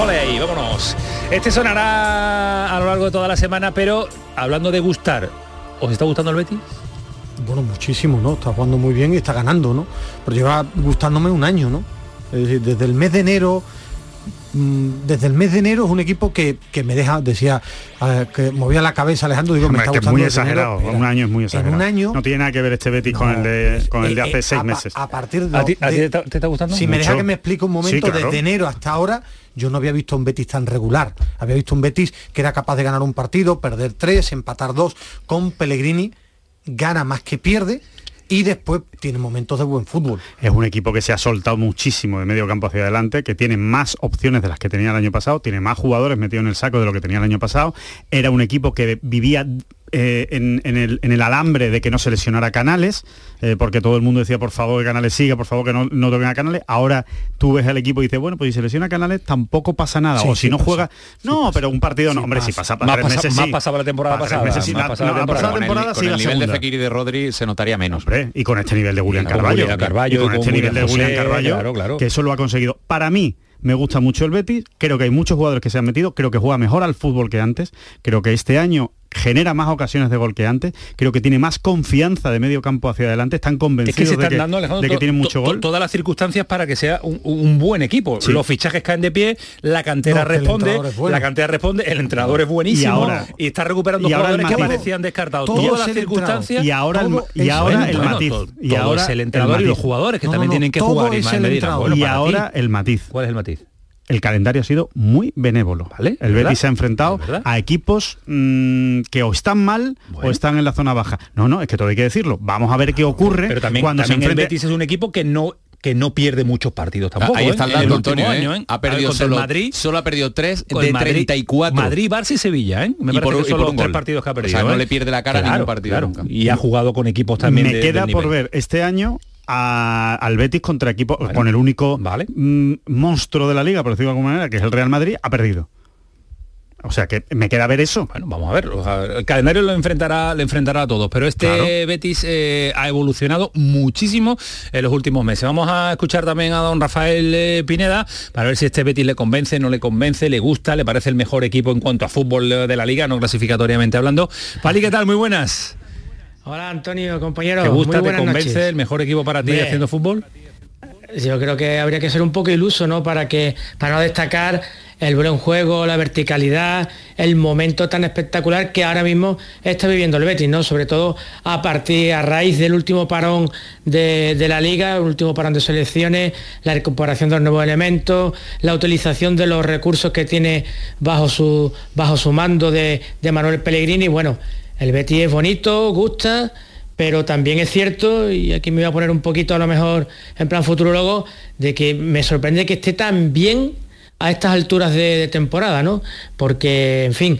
Ole vámonos. Este sonará a lo largo de toda la semana, pero hablando de gustar, ¿os está gustando el Betis? Bueno, muchísimo, ¿no? Está jugando muy bien y está ganando, ¿no? Pero lleva gustándome un año, ¿no? Desde el mes de enero, desde el mes de enero es un equipo que, que me deja, decía, eh, que movía la cabeza Alejandro, digo, Hombre, me es está que es gustando muy enero. exagerado. Un año es muy en exagerado. un año- No tiene nada que ver este Betis con el de con el de Eh, hace eh, seis a, meses. A partir de, ¿A ti, a ti de- te, está- te está gustando? si me deja que me explique un momento, Sí, claro. desde enero hasta ahora, yo no había visto un Betis tan regular. Había visto un Betis que era capaz de ganar un partido, perder tres, empatar dos, con Pellegrini gana más que pierde y después tiene momentos de buen fútbol. Es un equipo que se ha soltado muchísimo de medio campo hacia adelante, que tiene más opciones de las que tenía el año pasado, tiene más jugadores metidos en el saco de lo que tenía el año pasado. Era un equipo que vivía eh, en, el, en el alambre de que no se lesionara Canales, eh, porque todo el mundo decía, por favor, que Canales siga, por favor, que no, no toquen a Canales. Ahora tú ves al equipo y dices, bueno, pues si se lesiona Canales tampoco pasa nada. Sí, o si sí no pasa. juega, no, pero un partido no. Hombre, si pasa. para Más tres meses, más pasaba la temporada pasada, La- temporada. pasada Con el, temporada con sí el la nivel de. Fekir y de Rodri se notaría menos. Hombre, y con este nivel de con Carballo, y con con este nivel de José, Carballo, que eso lo ha conseguido. Para mí me gusta mucho el Betis, creo que hay muchos jugadores que se han metido, creo que juega mejor al fútbol que antes, creo que este año genera más ocasiones de gol que antes, creo que tiene más confianza de medio campo hacia adelante, están Es convencidos que se de están que, dando, de que tienen mucho gol. todas las circunstancias para que sea un, un buen equipo. Sí. Los fichajes caen de pie, la cantera No, responde, entrenador es bueno. la cantera responde, el entrenador es buenísimo Y ahora- está recuperando y ahora el jugadores que matiz. parecían descartados. Todas las circunstancias y ahora el, todo y ahora el bueno, matiz. todo- y todo ahora es el entrenador y los matiz. jugadores que No, también no, tienen que jugar. el y ahora el matiz. ¿Cuál es el matiz? El calendario ha sido muy benévolo. Vale, el ¿verdad? Betis se ha enfrentado ¿verdad? a equipos mm, que o están mal o están en la zona baja. No, no, es que todo hay que decirlo. Vamos a ver qué ocurre Pero también, cuando también se enfrente. el Betis es un equipo que no que no pierde muchos partidos tampoco. Ahí ¿eh? está el En dato, último Antonio. año, ¿eh? ¿eh? Ha perdido solo, Madrid, solo ha perdido 3 con el de Madrid- 34. Madrid, Barça y Sevilla, ¿eh? Me Y parece por- que y son por los un tres gol. partidos que ha O sea, perdido. no ¿eh? le pierde la cara a ningún partido claro. nunca. Y ha jugado con equipos también me de- queda del por ver este año a- al Betis contra equipo con el único mm, monstruo de la liga, por decirlo de alguna manera, que es el Real Madrid, ha perdido. O sea que me queda ver eso. Bueno, vamos a ver. o sea, el calendario lo enfrentará, le enfrentará a todos, pero este Claro. Betis eh, ha evolucionado muchísimo en los últimos meses. Vamos a escuchar también a don Rafael eh, Pineda para ver si este Betis le convence, no le convence, le gusta, le parece el mejor equipo en cuanto a fútbol de la liga, no clasificatoriamente hablando. Pali, ¿qué tal? Muy buenas. Hola Antonio, compañero. ¿Te gusta, Muy te convence noches. el mejor equipo para ti haciendo fútbol? Yo creo que habría que ser un poco iluso, ¿no? Para que para no destacar el buen juego, la verticalidad, el momento tan espectacular que ahora mismo está viviendo el Betis, ¿no? Sobre todo a partir, a raíz del último parón de, de la liga, el último parón de selecciones, la recuperación de los nuevos elementos, la utilización de los recursos que tiene bajo su, bajo su mando de, de Manuel Pellegrini. Bueno, el Betis es bonito, gusta, pero también es cierto, y aquí me voy a poner un poquito a lo mejor en plan futurólogo, de que me sorprende que esté tan bien a estas alturas de, temporada, ¿no? Porque, en fin,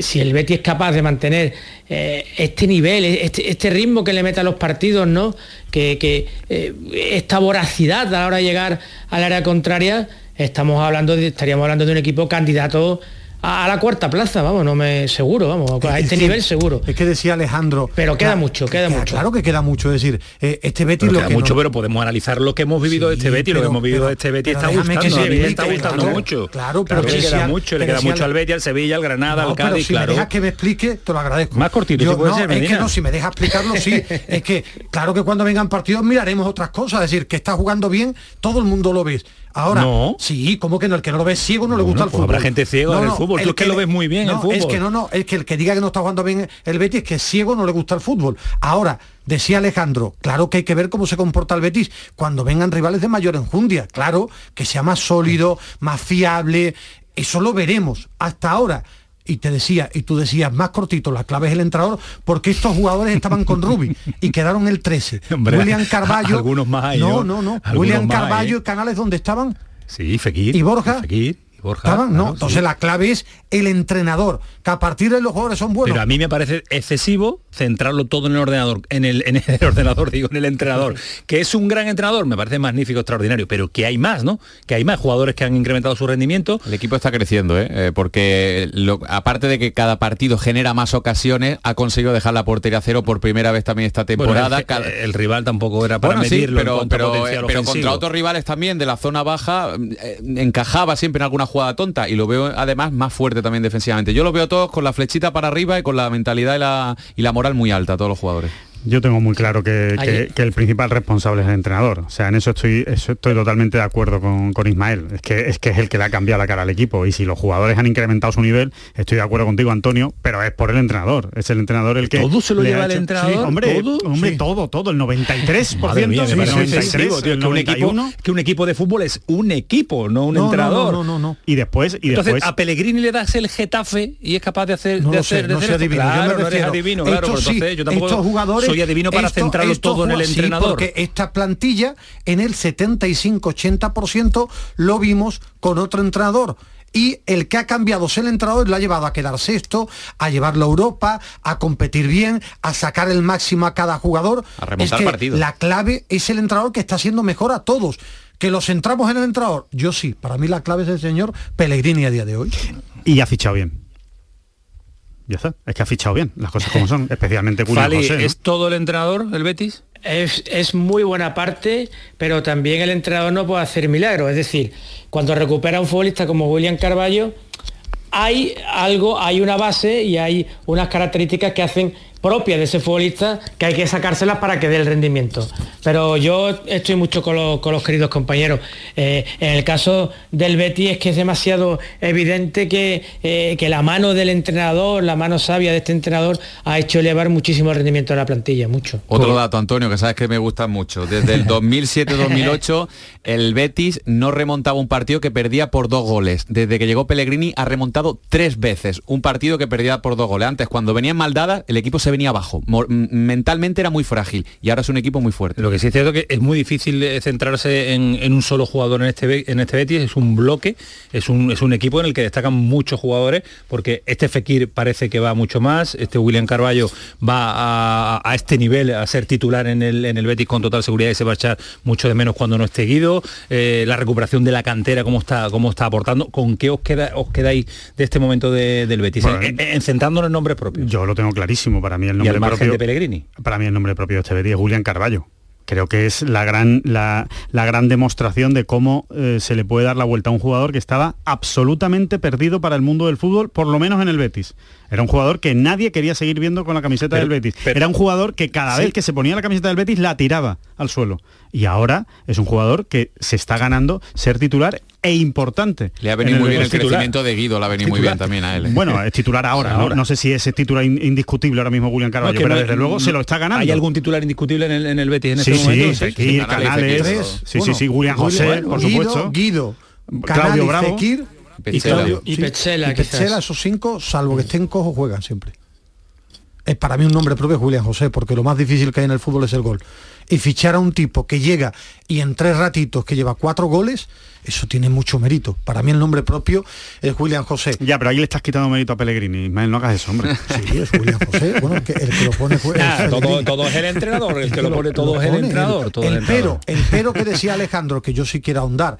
si el Betis es capaz de mantener eh, este nivel, este, este ritmo que le mete a los partidos, ¿no? Que, que, eh, esta voracidad a la hora de llegar al área contraria, estamos hablando de, estaríamos hablando de un equipo candidato a, la cuarta plaza, vamos, no me seguro, vamos, a este Es que- nivel seguro. Es que decía Alejandro. Pero queda Claro, mucho, queda que- mucho. Claro que queda mucho. Es decir, eh, este Betis Pero lo queda que mucho, no- pero podemos analizar lo que hemos vivido de este Betis, lo que pero- hemos vivido pero- de este Betis pero está gustando, que a mí se me está gustando claro, mucho. claro, pero Claro, que le queda mucho, le que queda decía- mucho al Betis, al Sevilla, al Granada, No, al pero Cádiz, si claro. me dejas que me explique, te lo agradezco. Más cortito, Yo- si puede no, ser, es que no, si me dejas explicarlo, sí. es que, claro que cuando vengan partidos miraremos otras cosas. Es decir, que está jugando bien, todo el mundo lo ve. Ahora, No. sí, como que no, el que no lo ve ciego no le Bueno, gusta el pues fútbol. habrá gente ciega en el fútbol. Tú es que lo ves muy bien, el no, Es fútbol. que no, no, es que el que diga que no está jugando bien el Betis es que ciego no le gusta el fútbol. Ahora, decía Alejandro, claro que hay que ver cómo se comporta el Betis cuando vengan rivales de mayor enjundia. Claro, que sea más sólido, más fiable. Eso lo veremos. Hasta ahora. Y te decía, y tú decías, más cortito, la clave es el entrenador, porque estos jugadores estaban con Rubi y quedaron el 13. Hombre, William Carballo. algunos más hay, No, ¿no? no, William Carballo ¿eh? y Canales, ¿dónde estaban? Sí, Fekir. ¿Y Borja? Fekir Borja. Estaban, no. claro, Entonces sí. la clave es el entrenador, que a partir de los jugadores son buenos. Pero a mí me parece excesivo centrarlo todo en el ordenador, en el, en el ordenador, digo, en el entrenador. Que es un gran entrenador, me parece magnífico, extraordinario, pero que hay más, ¿no? Que hay más jugadores que han incrementado su rendimiento. El equipo está creciendo, ¿eh? Eh, porque lo- aparte de que cada partido genera más ocasiones, ha conseguido dejar la portería cero por primera vez también esta Bueno, temporada. el, Cada- el rival tampoco era para Bueno, sí, medirlo en pero, eh, pero contra otros rivales también de la zona baja eh, encajaba siempre en alguna jugada tonta y lo veo además más fuerte también defensivamente. Yo lo veo todos con la flechita para arriba y con la mentalidad y la, y la moral muy alta, todos los jugadores. Yo tengo muy claro que, que- Ayer- que el principal responsable es el entrenador. O sea, en eso estoy, eso estoy totalmente de acuerdo con, con Ismael. Es que, es que es el que le ha cambiado la cara al equipo. Y si los jugadores han incrementado su nivel, estoy de acuerdo contigo, Antonio, pero es por el entrenador. Es el entrenador el que. ¿Todo se lo lleva el hecho- entrenador? Sí, hombre, ¿Todo? hombre, Sí. todo, todo. El 93%. Madre mía, me sí, parece 93, excesivo, tío, el que un equipo 91. que un equipo de fútbol es un equipo, no un No, no, entrenador. no, no, no. Y después, y Entonces después. a Pellegrini le das el Getafe y es capaz de hacer No de sé, hacer de no hacer adivino, me Claro, no eres adivino, claro, pero sí, entonces yo tampoco estos jugadores, soy adivino para esto- centrarlo estos todo en el jugad- sí, entrenador. porque esta plantilla en el 75-80% lo vimos con otro entrenador. Y el que ha cambiado es el entrenador y lo ha llevado a quedar sexto, a llevarlo a Europa, a competir bien, a sacar el máximo a cada jugador. A remontar es que partidos. La clave es el entrenador que está haciendo mejor a todos. Que los centramos en el entrenador. Yo sí, para mí la clave es el señor Pellegrini a día de hoy. Y ha fichado bien. Ya está. Es que ha fichado bien, las cosas como son, especialmente Julio Fali, José. ¿no? ¿es todo el entrenador, el Betis? Es, es muy buena parte, pero también el entrenador no puede hacer milagros. Es decir, cuando recupera a un futbolista como William Carballo, hay algo, hay una base y hay unas características que hacen propias de ese futbolista que hay que sacárselas para que dé el rendimiento. Pero yo estoy mucho con los, con los queridos compañeros. Eh, en el caso del Betis es que es demasiado evidente que, eh, que la mano del entrenador, la mano sabia de este entrenador, ha hecho elevar muchísimo el rendimiento de la plantilla, mucho. Otro dato, Antonio, que sabes que me gusta mucho. Desde el 2007-2008, el Betis no remontaba un partido que perdía por dos goles. Desde que llegó Pellegrini ha remontado tres veces un partido que perdía por dos goles. Antes, cuando venían mal dadas, el equipo se venía abajo. Mentalmente era muy frágil y ahora es un equipo muy fuerte. Lo que sí es cierto que es muy difícil eh, centrarse en, en un solo jugador en este, en este Betis, es un bloque, es un, es un equipo en el que destacan muchos jugadores, porque este Fekir parece que va mucho más, este William Carballo va a, a este nivel a ser titular en el, en el Betis con total seguridad y se va a echar mucho de menos cuando no esté Guido, eh, la recuperación de la cantera, cómo está, cómo está aportando, ¿con qué os, queda, os quedáis de este momento de- del Betis? Bueno, en, en- en centrándonos en nombres propios. Yo lo tengo clarísimo. Para mí el Y nombre al margen propio de Pellegrini. Para mí el nombre propio de este Betis es Julián Carballo. Creo que es la gran, la, la gran demostración de cómo eh, se le puede dar la vuelta a un jugador que estaba absolutamente perdido para el mundo del fútbol, por lo menos en el Betis. Era un jugador que nadie quería seguir viendo con la camiseta Pero- del Betis. pero- Era un jugador que cada Sí. vez que se ponía la camiseta del Betis la tiraba al suelo. Y ahora es un jugador que se está ganando ser titular e importante. Le ha venido en muy bien el Betis. crecimiento de Guido, le ha venido muy bien también a él. ¿eh? Bueno, es titular ahora, ¿no? Ahora. No sé si es titular in- indiscutible ahora mismo Julián No, que pero no- desde luego se lo está ganando. ¿Hay algún titular indiscutible en el, en el Betis en Sí, este sí, momento? Fekir, Canales, sí, sí, sí, Julián José, por Guido, supuesto. Guido, Claudio Canales, Bravo. Fekir Petzela. Y Petzela, esos cinco, salvo que estén cojos, juegan siempre. Es para mí un nombre propio es Julián José, porque lo más difícil que hay en el fútbol es el gol. Y fichar a un tipo que llega y en tres ratitos que lleva cuatro goles, eso tiene mucho mérito. Para mí el nombre propio es Julián José. Ya, pero ahí le estás quitando mérito a Pellegrini. Ismael, no hagas eso, hombre. Sí, es Julián José. Bueno, el que, el que lo pone todo, es el entrenador, el que lo pone todo es el entrenador. todo el el entrenador. pero, el pero que decía Alejandro, que yo sí quiero ahondar,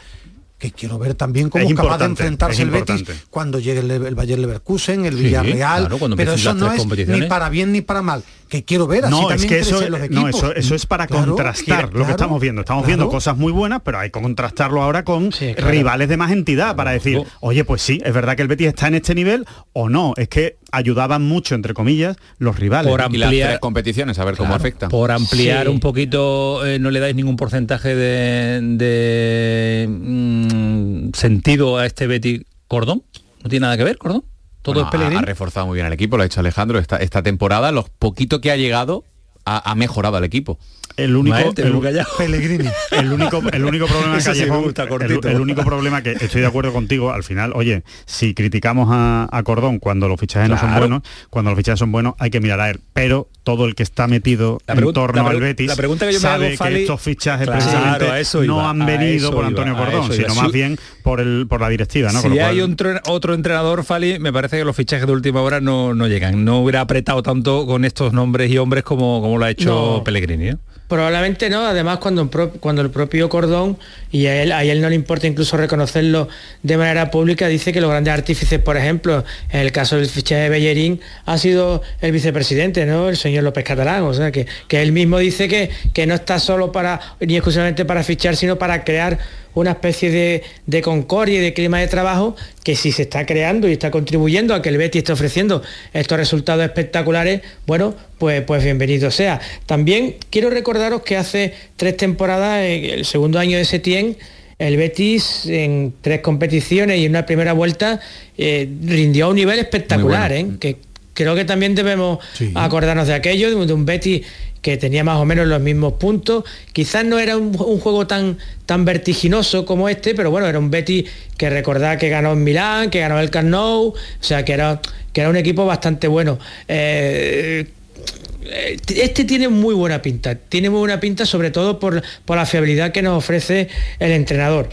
que quiero ver también cómo Es capaz de enfrentarse el Betis cuando llegue el, el Bayer Leverkusen, el Sí, Villarreal, claro, pero eso no es ni para bien ni para mal, que quiero ver, así No, es que eso, los no, eso, eso es para Claro, contrastar lo que estamos viendo. Estamos claro. viendo cosas muy buenas, pero hay que contrastarlo ahora con Sí, claro. rivales de más entidad para decir, oye, pues sí, es verdad que el Betis está en este nivel o no. Es que ayudaban mucho, entre comillas, los rivales. Por Y las ampliar- tres competiciones, a ver cómo afecta. Por ampliar Sí. un poquito, eh, no le dais ningún porcentaje de, de, mm, sentido a este Betty Cordón. ¿No tiene nada que ver, Cordón? Todo Bueno, es Pellegrini. ha, ha reforzado muy bien el equipo, lo ha hecho Alejandro. Esta, esta temporada, los poquito que ha llegado, ha, ha mejorado al equipo. El único, Mael, el-. Pellegrini. El único, el único problema Callejón, gusta, el, único problema que estoy de acuerdo contigo, al final, oye, si criticamos a, a Cordón cuando los fichajes no son buenos, cuando los fichajes son buenos, hay que mirar a él. Pero todo el que está metido en torno al Betis la pregunta que yo me sabe hago, Fali- que estos fichajes Claro, precisamente a eso no han venido por iba, Antonio Cordón, sino más bien por el por la directiva, ¿no? Si hay otro, otro entrenador, Fali, me parece que los fichajes de última hora no, no llegan. No hubiera apretado tanto con estos nombres y hombres como, como lo ha hecho No. Pellegrini. ¿eh? Probablemente no, además cuando, cuando el propio Cordón, y a él, a él no le importa incluso reconocerlo de manera pública, dice que los grandes artífices, por ejemplo, en el caso del fichaje de Bellerín, ha sido el vicepresidente, ¿no? El señor López Catalán, o sea, que, que él mismo dice que, que no está solo para, ni exclusivamente para fichar, sino para crear una especie de, de concordia y de clima de trabajo que si se está creando y está contribuyendo a que el Betis esté ofreciendo estos resultados espectaculares, bueno, pues, pues bienvenido sea. También quiero recordaros que hace tres temporadas, el segundo año de Setién, el Betis en tres competiciones y en una primera vuelta eh, rindió a un nivel espectacular, ¿eh? que creo que también debemos Sí. acordarnos de aquello, de un Betis que tenía más o menos los mismos puntos. Quizás no era un, juego tan, tan vertiginoso como este, pero bueno, era un Betis que recordaba que ganó en Milán, que ganó el Camp Nou, o sea, que era, que era un equipo bastante bueno. Eh, eh, este tiene muy buena pinta, tiene muy buena pinta sobre todo por, por la fiabilidad que nos ofrece el entrenador.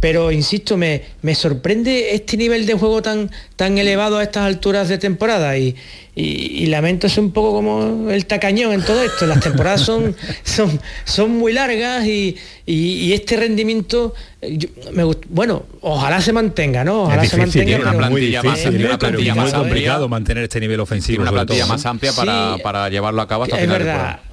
Pero insisto, me, me sorprende este nivel de juego tan, tan elevado a estas alturas de temporada y, y- y lamento ser un poco como el tacañón en todo esto. Las temporadas son, son, son muy largas y, y- y este rendimiento, eh, yo- me gust- bueno, ojalá se mantenga, ¿no? Ojalá es se difícil, mantenga. ¿eh? una plantilla más, es tiene una plantilla más complicado mantener este nivel Tiene ofensivo. una plantilla todo, más amplia para, Sí. para llevarlo a cabo hasta Es final de verdad. temporada.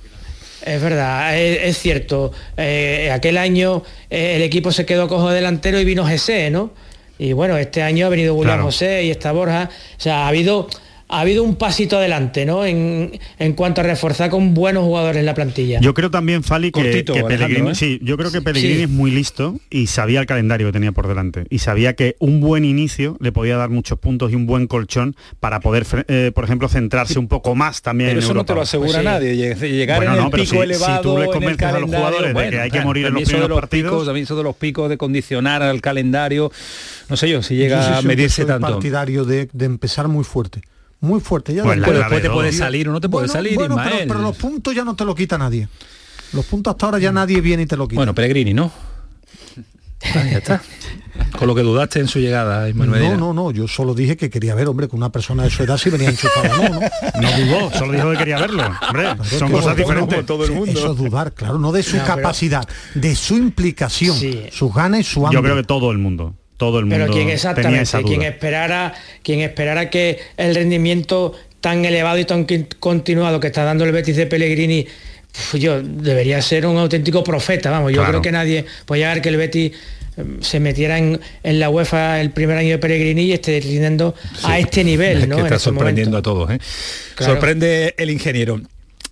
Es verdad, es, es cierto. Eh, aquel año eh, el equipo se quedó cojo delantero y vino José, ¿no? Y bueno, este año ha venido William Claro. José y está Borja. O sea, ha habido, ha habido un pasito adelante, ¿no? En, en cuanto a reforzar con buenos jugadores en la plantilla. Yo creo también, Fali, que, Cortito, que Pellegrini, ¿eh? sí, yo creo que Pellegrini Sí. es muy listo y sabía el calendario que tenía por delante y sabía que un buen inicio le podía dar muchos puntos y un buen colchón para poder, eh, por ejemplo, centrarse un poco más también Pero en eso no te lo asegura Pues sí. nadie. Lleg- Llegar Bueno, en el no, pero pico si- si elevado. tú les en el convences a los jugadores de que hay que morir en los de primeros partidos. Picos, mí eso de los picos, de condicionar al calendario, no sé yo, si llega Yo sí a medirse tanto. partidario de, de empezar muy fuerte. Muy fuerte. Ya Pues después- después te puede salir o no te puede Bueno, salir, bueno, pero, Ismael. pero los puntos ya no te lo quita nadie. Los puntos hasta ahora ya nadie viene y te lo quita. Bueno, Pellegrini, ¿no? Ah, ya está. Con lo que dudaste en su llegada, Ismael Medina. No, no, no, yo solo dije que quería ver, hombre, que una persona de su edad si venía enchufada, no, no. No dudó, solo dijo que quería verlo. Hombre, son cosas diferentes. todo el mundo. Eso es dudar, claro, no de su No, pero- capacidad, de su implicación, sus ganas y su hambre. Yo creo que todo el mundo, todo el mundo Pero quien tenía exactamente, esa duda. quien esperara, quien esperara que el rendimiento tan elevado y tan continuado que está dando el Betis de Pellegrini, yo debería ser un auténtico profeta, vamos, yo Claro. creo que nadie puede llegar que el Betis em, se metiera en, en la UEFA el primer año de Pellegrini y esté rindiendo a este nivel, Es ¿no? que En está este sorprendiendo momento. a todos, ¿eh? Claro. Sorprende el ingeniero.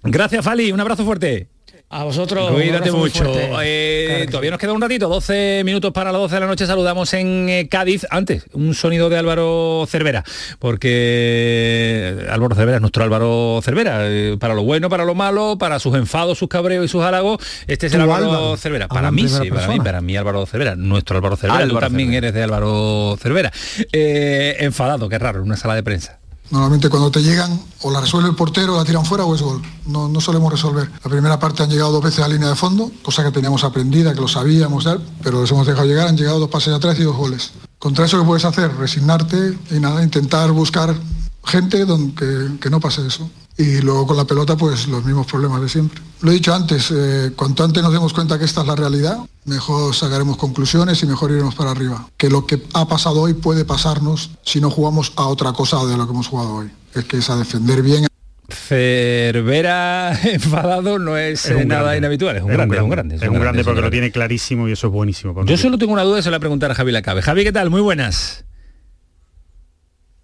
Gracias, Fali. Un abrazo fuerte. A vosotros. Cuídate mucho. Eh, Claro todavía nos queda un ratito, 12 minutos para las 12 de la noche. Saludamos en eh, Cádiz. Antes, un sonido de Álvaro Cervera, porque eh, Álvaro Cervera es nuestro Álvaro Cervera. eh, para lo bueno, para lo malo, para sus enfados, sus cabreos y sus halagos. Este es el Álvaro, Álvaro. Cervera. Para mí, sí, para mí, para mí Álvaro Cervera. Nuestro Álvaro Cervera. Tú también Cervera. eres de Álvaro Cervera. Eh, enfadado, qué raro, en una sala de prensa. Normalmente cuando te llegan o la resuelve el portero, la tiran fuera o es gol. No, no solemos resolver. La primera parte han llegado dos veces a línea de fondo, cosa que teníamos aprendida, que lo sabíamos, pero les hemos dejado llegar, han llegado dos pases atrás y dos goles. Contra eso, ¿qué puedes hacer? Resignarte y nada, intentar buscar gente donde, que no pase eso. Y luego con la pelota, pues los mismos problemas de siempre. Lo he dicho antes, eh, cuanto antes nos demos cuenta que esta es la realidad, mejor sacaremos conclusiones y mejor iremos para arriba. Que lo que ha pasado hoy puede pasarnos si no jugamos a otra cosa de lo que hemos jugado hoy. Es que es a defender bien. Cervera enfadado no es, eh, nada grande. inhabitual, es un grande, es un grande. Es un grande es un porque lo tiene clarísimo y eso es buenísimo. Yo solo tengo una duda y se la voy a preguntar a Javi Lacabe. Javi, ¿qué tal? Muy buenas.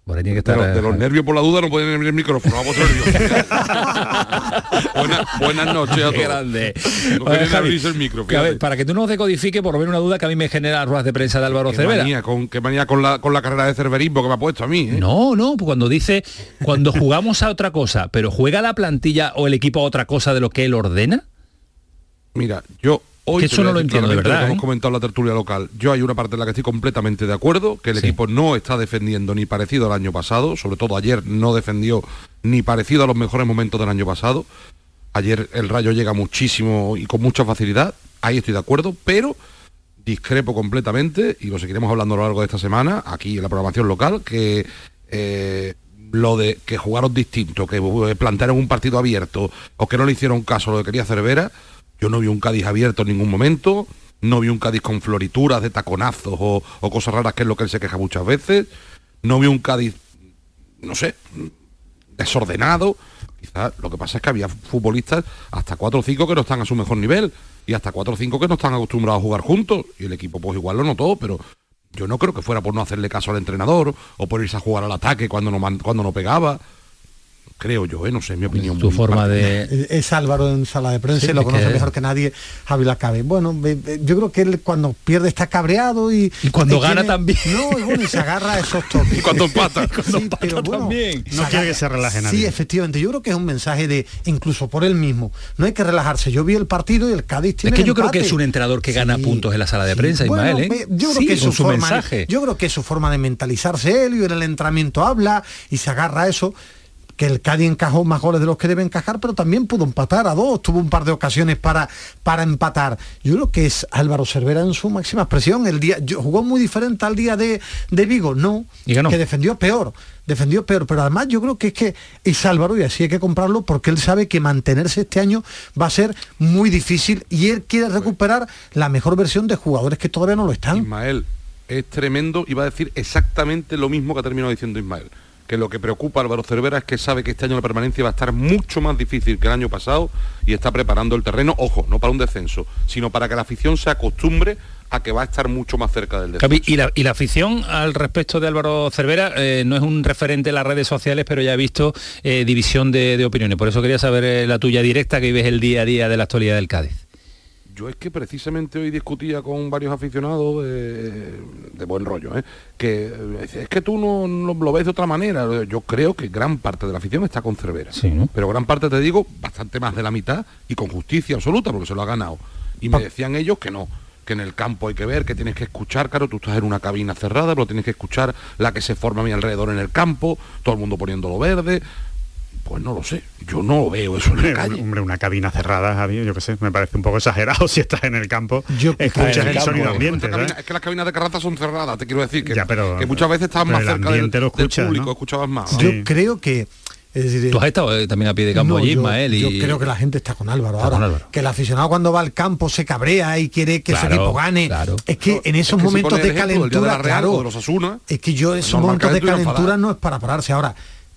Por ahí tiene que De, los- de eh, los nervios por la duda no pueden abrir el micrófono. Vamos. Buena- buenas noches a todos. Grande. No Javi, el micro. que a ver, para que tú nos decodifique, por lo menos una duda que a mí me genera ruedas de prensa de Álvaro Qué Cervera. manía, con, qué manía con la, con la carrera de cerverismo que me ha puesto a mí. ¿eh? No, no, pues cuando dice, cuando jugamos a otra cosa, pero juega la plantilla o el equipo a otra cosa de lo que él ordena. Mira, yo hoy Que eso no lo entiendo, de verdad, lo que ¿eh? hemos comentado en la tertulia local. Yo hay una parte en la que estoy completamente de acuerdo, que el equipo no está defendiendo ni parecido al año pasado, sobre todo ayer no defendió ni parecido a los mejores momentos del año pasado. Ayer el Rayo llega muchísimo y con mucha facilidad, ahí estoy de acuerdo, pero discrepo completamente y lo seguiremos hablando a lo largo de esta semana aquí en la programación local que eh, lo de que jugaron distinto, que eh, plantearon un partido abierto o que no le hicieron caso a lo que quería Cervera, yo no vi un Cádiz abierto en ningún momento, no vi un Cádiz con florituras de taconazos o, cosas raras que es lo que él se queja muchas veces, no vi un Cádiz, no sé, desordenado. Quizás lo que pasa es que había futbolistas hasta 4 o 5 que no están a su mejor nivel y hasta 4 o 5 que no están acostumbrados a jugar juntos y el equipo pues igual lo notó, pero yo no creo que fuera por no hacerle caso al entrenador o por irse a jugar al ataque cuando no, cuando no pegaba. Creo yo, ¿eh? no sé, mi opinión. Tu forma de... Es Álvaro en sala de prensa Sí, y lo conoce que- mejor que nadie, Javi Lacabe. Bueno, yo creo que él cuando pierde está cabreado y... Y cuando gana tiene- también. No, y bueno, y se agarra a esos toques. Y cuando empata. Sí, pero bueno, también. No quiere que se relaje Sí, nadie. efectivamente. Yo creo que es un mensaje de, incluso por él mismo, no hay que relajarse. Yo vi el partido y el Cádiz Es que yo creo que es un entrenador que gana Sí, puntos en la sala de sí. prensa, Bueno, Ismael, ¿eh? Yo creo Sí, que es su, su forma mensaje. De, yo creo que es su forma de mentalizarse él y en el entrenamiento habla y se agarra a eso que el Cádiz encajó más goles de los que debe encajar, pero también pudo empatar a dos, tuvo un par de ocasiones para, para empatar. Yo creo que es Álvaro Cervera en su máxima expresión. El día, yo- jugó muy diferente al día de, de Vigo, no, Y ganó. que defendió peor, defendió peor, pero además yo creo que es que es Álvaro y así hay que comprarlo porque él sabe que mantenerse este año va a ser muy difícil y él quiere recuperar la mejor versión de jugadores que todavía no lo están. Ismael es tremendo y va a decir exactamente lo mismo que ha terminado diciendo Ismael. Que lo que preocupa a Álvaro Cervera es que sabe que este año la permanencia va a estar mucho más difícil que el año pasado y está preparando el terreno, ojo, no para un descenso, sino para que la afición se acostumbre a que va a estar mucho más cerca del descenso. Y la, y la afición al respecto de Álvaro Cervera eh, no es un referente en las redes sociales, pero ya he visto eh, división de, de opiniones. Por eso quería saber eh, la tuya directa, que vives el día a día de la actualidad del Cádiz. Yo es que precisamente hoy discutía con varios aficionados de, de buen rollo, ¿eh? que eh, es que tú no, no lo ves de otra manera. Yo creo que gran parte de la afición está con Cervera. Pero gran parte, te digo, bastante más de la mitad y con justicia absoluta, porque se lo ha ganado. Y me decían ellos que no, que en el campo hay que ver, que tienes que escuchar, claro, tú estás en una cabina cerrada, pero tienes que escuchar la que se forma a mi alrededor en el campo, todo el mundo poniéndolo verde. Pues no lo sé, yo no veo eso en la calle. Hombre, una cabina cerrada, Javi, yo qué sé, me parece un poco exagerado si estás en el campo. Yo escuchas el, campo, sonido ambiente. Es que las cabinas de Carranza son cerradas, te quiero decir que, Ya, pero- que muchas veces estás más cerca del, lo del escuchas, público, ¿no? escuchabas más. Yo creo que... Es decir, Tú has estado eh, también a pie de campo No, allí, yo- Ismael, Yo creo que la gente está con Álvaro Está ahora. con Álvaro. Que el aficionado cuando va al campo se cabrea y quiere que su Claro, equipo gane. claro. Es que en esos que momentos de ejemplo del de calentura, la Real claro, de los Asuna, es que yo esos normal momentos de calentura no es para pararse. Ahora,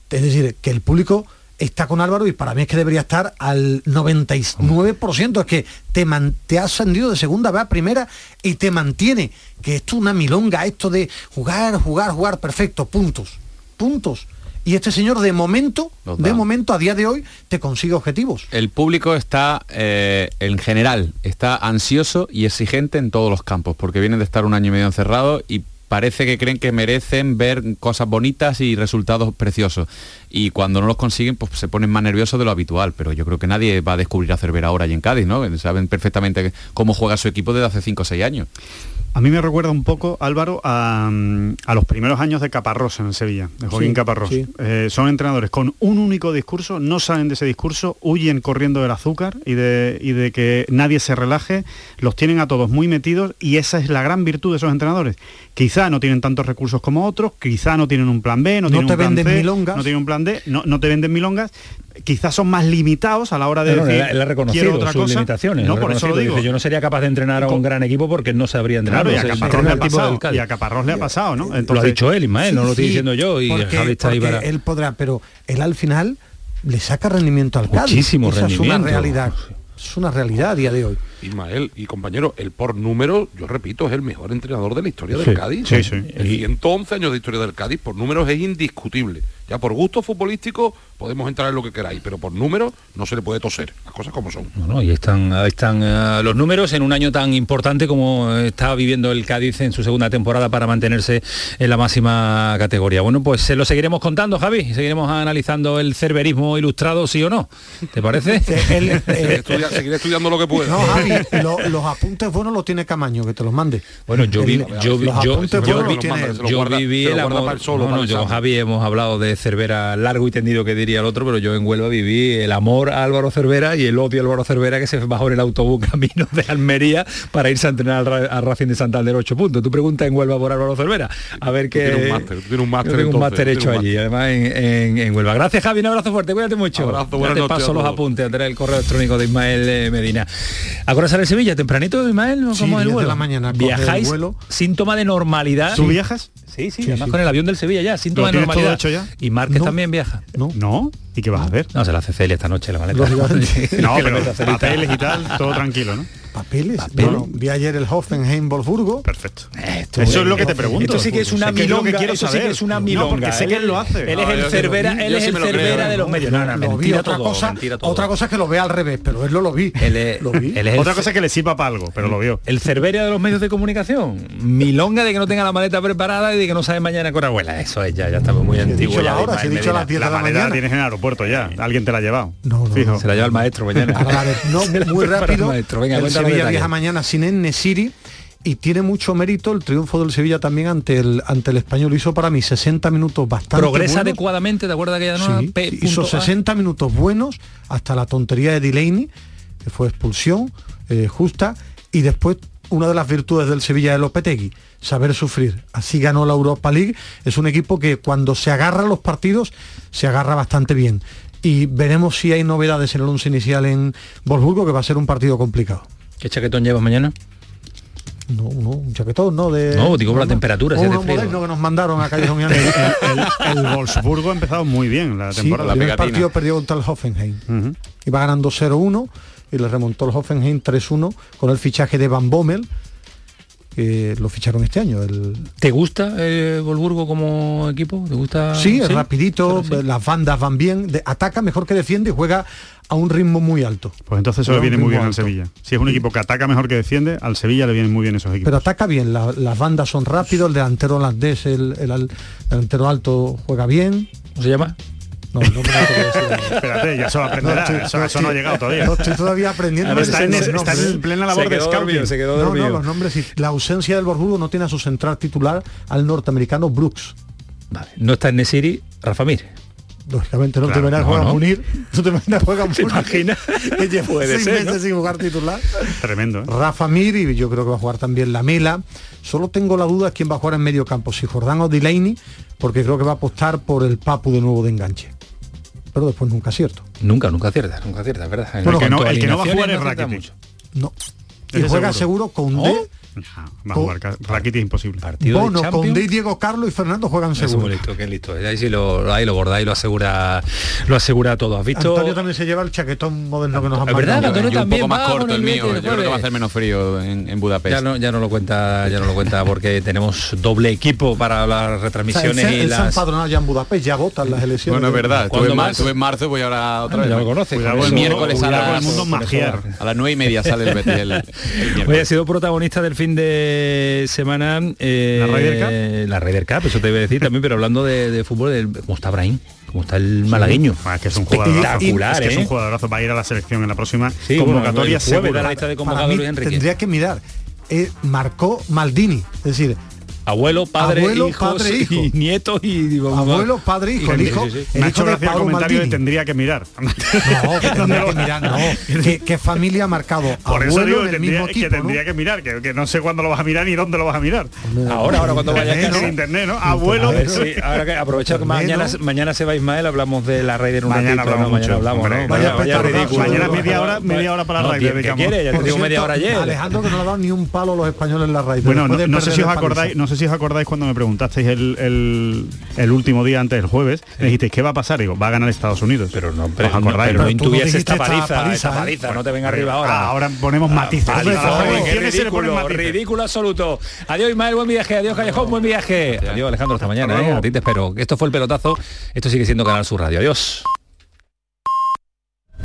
es decir, que el público está con Álvaro y para mí es que debería estar al 99%. Es que te, man- te ha ascendido de segunda vez a primera y te mantiene. Que esto es una milonga, esto de jugar, jugar, jugar, perfecto, puntos. Puntos. Y este señor de momento, de momento, a día de hoy, te consigue objetivos. El público está, eh, en general, está ansioso y exigente en todos los campos, porque vienen de estar un año y medio encerrados y parece que creen que merecen ver cosas bonitas y resultados preciosos. Y cuando no los consiguen, pues se ponen más nerviosos de lo habitual. Pero yo creo que nadie va a descubrir a Cervera ahora y en Cádiz, ¿no? Saben perfectamente cómo juega su equipo desde hace 5 o 6 años. A mí me recuerda un poco, Álvaro, a, mm, a los primeros años de Caparrós en Sevilla, de Joaquín Sí, Caparrós. sí. Eh, son entrenadores con un único discurso, no salen de ese discurso, huyen corriendo del azúcar y de, y de que nadie se relaje, los tienen a todos muy metidos y esa es la gran virtud de esos entrenadores. Quizá no tienen tantos recursos como otros, quizá no tienen un plan B, no, No tienen te un plan venden C, milongas. no tienen un plan D, no, no te venden milongas, quizás son más limitados a la hora de no, decir él, él ha reconocido otra sus cosa. limitaciones. No, por eso lo digo. dice, yo no sería capaz de entrenar a un gran equipo porque no sabría entrenar. Claro, y a no Caparrós le ha el pasado, y a Caparrós le ha pasado, ¿no? lo ha dicho él, Ismael, no lo estoy Sí, diciendo yo y porque- Javi está ahí porque para... él podrá, pero él al final le saca rendimiento al Cádiz. Muchísimo Esa es rendimiento. una realidad. Es una realidad a día de hoy. Ismael y compañero, el por número, yo repito, es el mejor entrenador de la historia Sí, del Cádiz. sí, sí. En 111 años de historia del Cádiz, por números es indiscutible. Ya por gusto futbolístico podemos entrar en lo que queráis, pero por números no se le puede toser, las cosas como son. No, no, y están, ahí están eh, los números en un año tan importante como está viviendo el Cádiz en su segunda temporada para mantenerse en la máxima categoría. Bueno, pues se lo seguiremos contando, Javi, seguiremos analizando el cerverismo ilustrado, sí o no. ¿Te parece? Él, eh, Estudia- seguiré estudiando lo que pueda. no, Javi, lo- los apuntes buenos los tiene Camaño, que te los mande. Bueno, yo vi, El- yo, vi- yo, yo yo viví el amor. para el solo, no, para no, el yo. Javi hemos hablado de Cervera largo y tendido que diría el otro, pero yo en Huelva viví el amor a Álvaro Cervera y el odio a Álvaro Cervera que se bajó en el autobús camino de Almería para irse a entrenar al, al Racing de Santander 8 puntos. Tú preguntas en Huelva por Álvaro Cervera. A ver qué. tienes un máster, tienes un máster tengo un hecho un allí, además en, en- en Huelva. Gracias Javi, un abrazo fuerte, cuídate mucho. Abrazo, Ya te noches paso a los apuntes a tener el correo electrónico de Ismael eh, Medina. ¿Ahora sale Sevilla tempranito, Ismael? Sí, ¿Cómo es el 10 de vuelo? la mañana ¿Viajáis? vuelo. Síntoma de normalidad. ¿Tú viajas? Sí, sí, Sí, además sí. con el avión del Sevilla ya, síntoma ¿Lo de normalidad. hecho ya? Y Márquez No. también viaja. No, ¿No? ¿no? ¿Y qué vas a hacer? No, se la hace Celia esta noche la maleta. No, pero papeles y tal, todo tranquilo, ¿no? papeles. Papel. Bueno, vi ayer el Hoffenheim Wolfsburgo. Perfecto. Esto Eso es lo que te pregunto. Esto sí que es una que es lo que milonga, sí que es una No, milonga. porque sé que él lo hace. Él es No, el lo Cervera, él es el lo Cervera ¿eh? de los medios. No, no, lo vi, mentira otra todo, cosa, mentira todo. otra cosa es que lo vea al revés, pero él no lo vi. Él es, lo vi. él es el Otra cosa es que le sirva para algo, pero lo vio. El Cerveria de los medios de comunicación. Milonga de que no tenga la maleta preparada y de que no sabe mañana con abuela. Eso es ya, ya estamos muy antiguos. dicho ya la de hora, si he Ismael dicho a las Medina. 10 La de la maleta la mañana. Aeropuerto ya. Alguien te la ha llevado. No, no, Fijo. no. Se la lleva el maestro mañana. Ahora, a ver, no, Se la muy rápido. maestro. Venga, el Sevilla viaja mañana sin Enesiri y tiene mucho mérito el triunfo del Sevilla también ante el ante el español. Hizo para mí 60 minutos bastante Progresa buenos. adecuadamente, ¿te acuerdas que ya no? Sí, hizo 60 minutos buenos hasta la tontería de Delaney, que fue expulsión eh, justa, y después una de las virtudes del Sevilla de Lopetegui, saber sufrir. Así ganó la Europa League. Es un equipo que cuando se agarra a los partidos, se agarra bastante bien. Y veremos si hay novedades en el once inicial en Wolfsburgo, que va a ser un partido complicado. ¿Qué chaquetón llevas mañana? No, no, un chaquetón, ¿no? De, No, digo por la temperatura, si que nos mandaron a Callejón. El, el Wolfsburgo ha empezado muy bien la Sí, temporada. el primer partido perdió contra el Hoffenheim. Ujú. Iba ganando 0-1 y le remontó el Hoffenheim 3-1 con el fichaje de Van Bommel, que lo ficharon este año. El... ¿Te gusta el Volburgo como equipo? ¿Te gusta? Sí, es rapidito, las bandas van bien, de- ataca mejor que defiende y juega a un ritmo muy alto. Pues entonces eso le viene muy bien al. Sevilla. Si es un equipo que ataca mejor que defiende, al Sevilla le vienen muy bien esos equipos. Pero ataca bien, la- las bandas son rápidos, el delantero holandés, el, el delantero alto juega bien. ¿Cómo se llama? No, el nombre no te a decir. Espérate, ya se lo aprenderá. estoy- eso, eso no ha llegado todavía. No, estoy todavía aprendiendo. Está, en, está en plena labor Se de quedó scouting. se quedó No, dormido. no, los nombres y la ausencia del Borbudo no tiene a su central titular al norteamericano Brooks. Vale, No está en Nesiri, Rafa Mir. Lógicamente no Claro, te imaginas no, juega no. Munir. No te imaginas juega Munir. imaginas? que lleva Puede seis ser, meses ¿no? sin jugar titular. Tremendo. ¿eh? Rafa Mir y yo creo que va a jugar también la Mela. Solo tengo la duda quién va a jugar en medio campo, si Jordán o Delaney, porque creo que va a apostar por el Papu de nuevo de enganche. Pero después nunca es cierto. Nunca, nunca acierta, nunca acierta, es verdad. En Bueno, que no- el que no va a jugar es Rakitic. acierta No. Y juega seguro. seguro con ¿Oh? D, Va a jugar. Ca- Rakitic imposible. Partido de Bono, con Champions. D, y Diego Carlos y Fernando juegan seguro. listo, qué listo. Ahí sí lo, ahí lo borda, ahí lo asegura, lo asegura todo. ¿Has visto? Antonio también se lleva el chaquetón moderno que nos han verdad, mandado. Antonio Yo un también poco más con corto el el mío. El Yo creo que va a hacer menos frío en, en Budapest. Ya no, ya no lo cuenta, ya no lo cuenta porque tenemos doble equipo para las O sea, retransmisiones se- y ha las. empadronado ya en Budapest, ya votan las elecciones. Bueno, es verdad. Estuve ¿Cuándo en, mar- más? estuve en marzo, voy ahora otra Ah, vez. ya lo conoces, con el miércoles a con las, el con a las nueve y media sale el Betis el, el miércoles. Hoy ha sido protagonista del fin de semana eh, ¿La Ryder Cup? La Ryder Cup, eso te iba a decir también, pero hablando de, de fútbol, del- ¿cómo está Brahim? ¿Cómo está el malagueño? Ah, es que es un jugadorazo. Espectacular, es que es ¿eh? un jugadorazo. Va a ir a la selección en la próxima Sí, bueno, convocatoria el jueves la lista de Luis Enrique. tendría que mirar. Eh, marcó Maldini, es decir, Abuelo, padre, Abuelo, hijos padre, hijo. y nietos y abuelo, padre, hijo, el hijo, sí, sí. el hijo hecho de comentario de tendría que mirar. No, que tendría que mirar, no. ¿Qué, qué familia ha marcado? Por eso Abuelo digo en que el tendría, mismo que tendría ¿no? que mirar, que, que no sé cuándo lo vas a mirar ni dónde lo vas a mirar. Ahora, ahora cuando vayas a Internet, casa. ¿no? Internet, ¿no? Abuelo. A ver, sí, ahora que aprovecha que mañana, mañana se va Ismael, hablamos de la Raider un Mañana ratito, hablamos. Mañana hablamos. Vaya ridículo. Mañana media hora- media hora para la Raider, ¿qué quiere? Ya te digo media hora ayer. Alejandro que no le ha dado ni un palo a los españoles en la raíz. Bueno, no, sé si os acordáis, no sé si os acordáis cuando me preguntasteis el, el, el último día antes del jueves, me dijisteis ¿qué va a pasar? Digo, va a ganar Estados Unidos. Pero no, pero, ¿Os acordáis? pero no tú no esta esta paliza, paliza, esta ¿eh? paliza, no te venga arriba ahora. Ah, ahora ponemos matices. Paliza, A las qué predicciones se le ponen ridículo, matices. ridículo absoluto. Adiós Ismael, buen viaje, adiós Callejón, buen viaje. Adiós Alejandro, hasta mañana, ¿eh? A ti te espero. Esto fue el pelotazo, esto sigue siendo Canal Sur Radio. Adiós.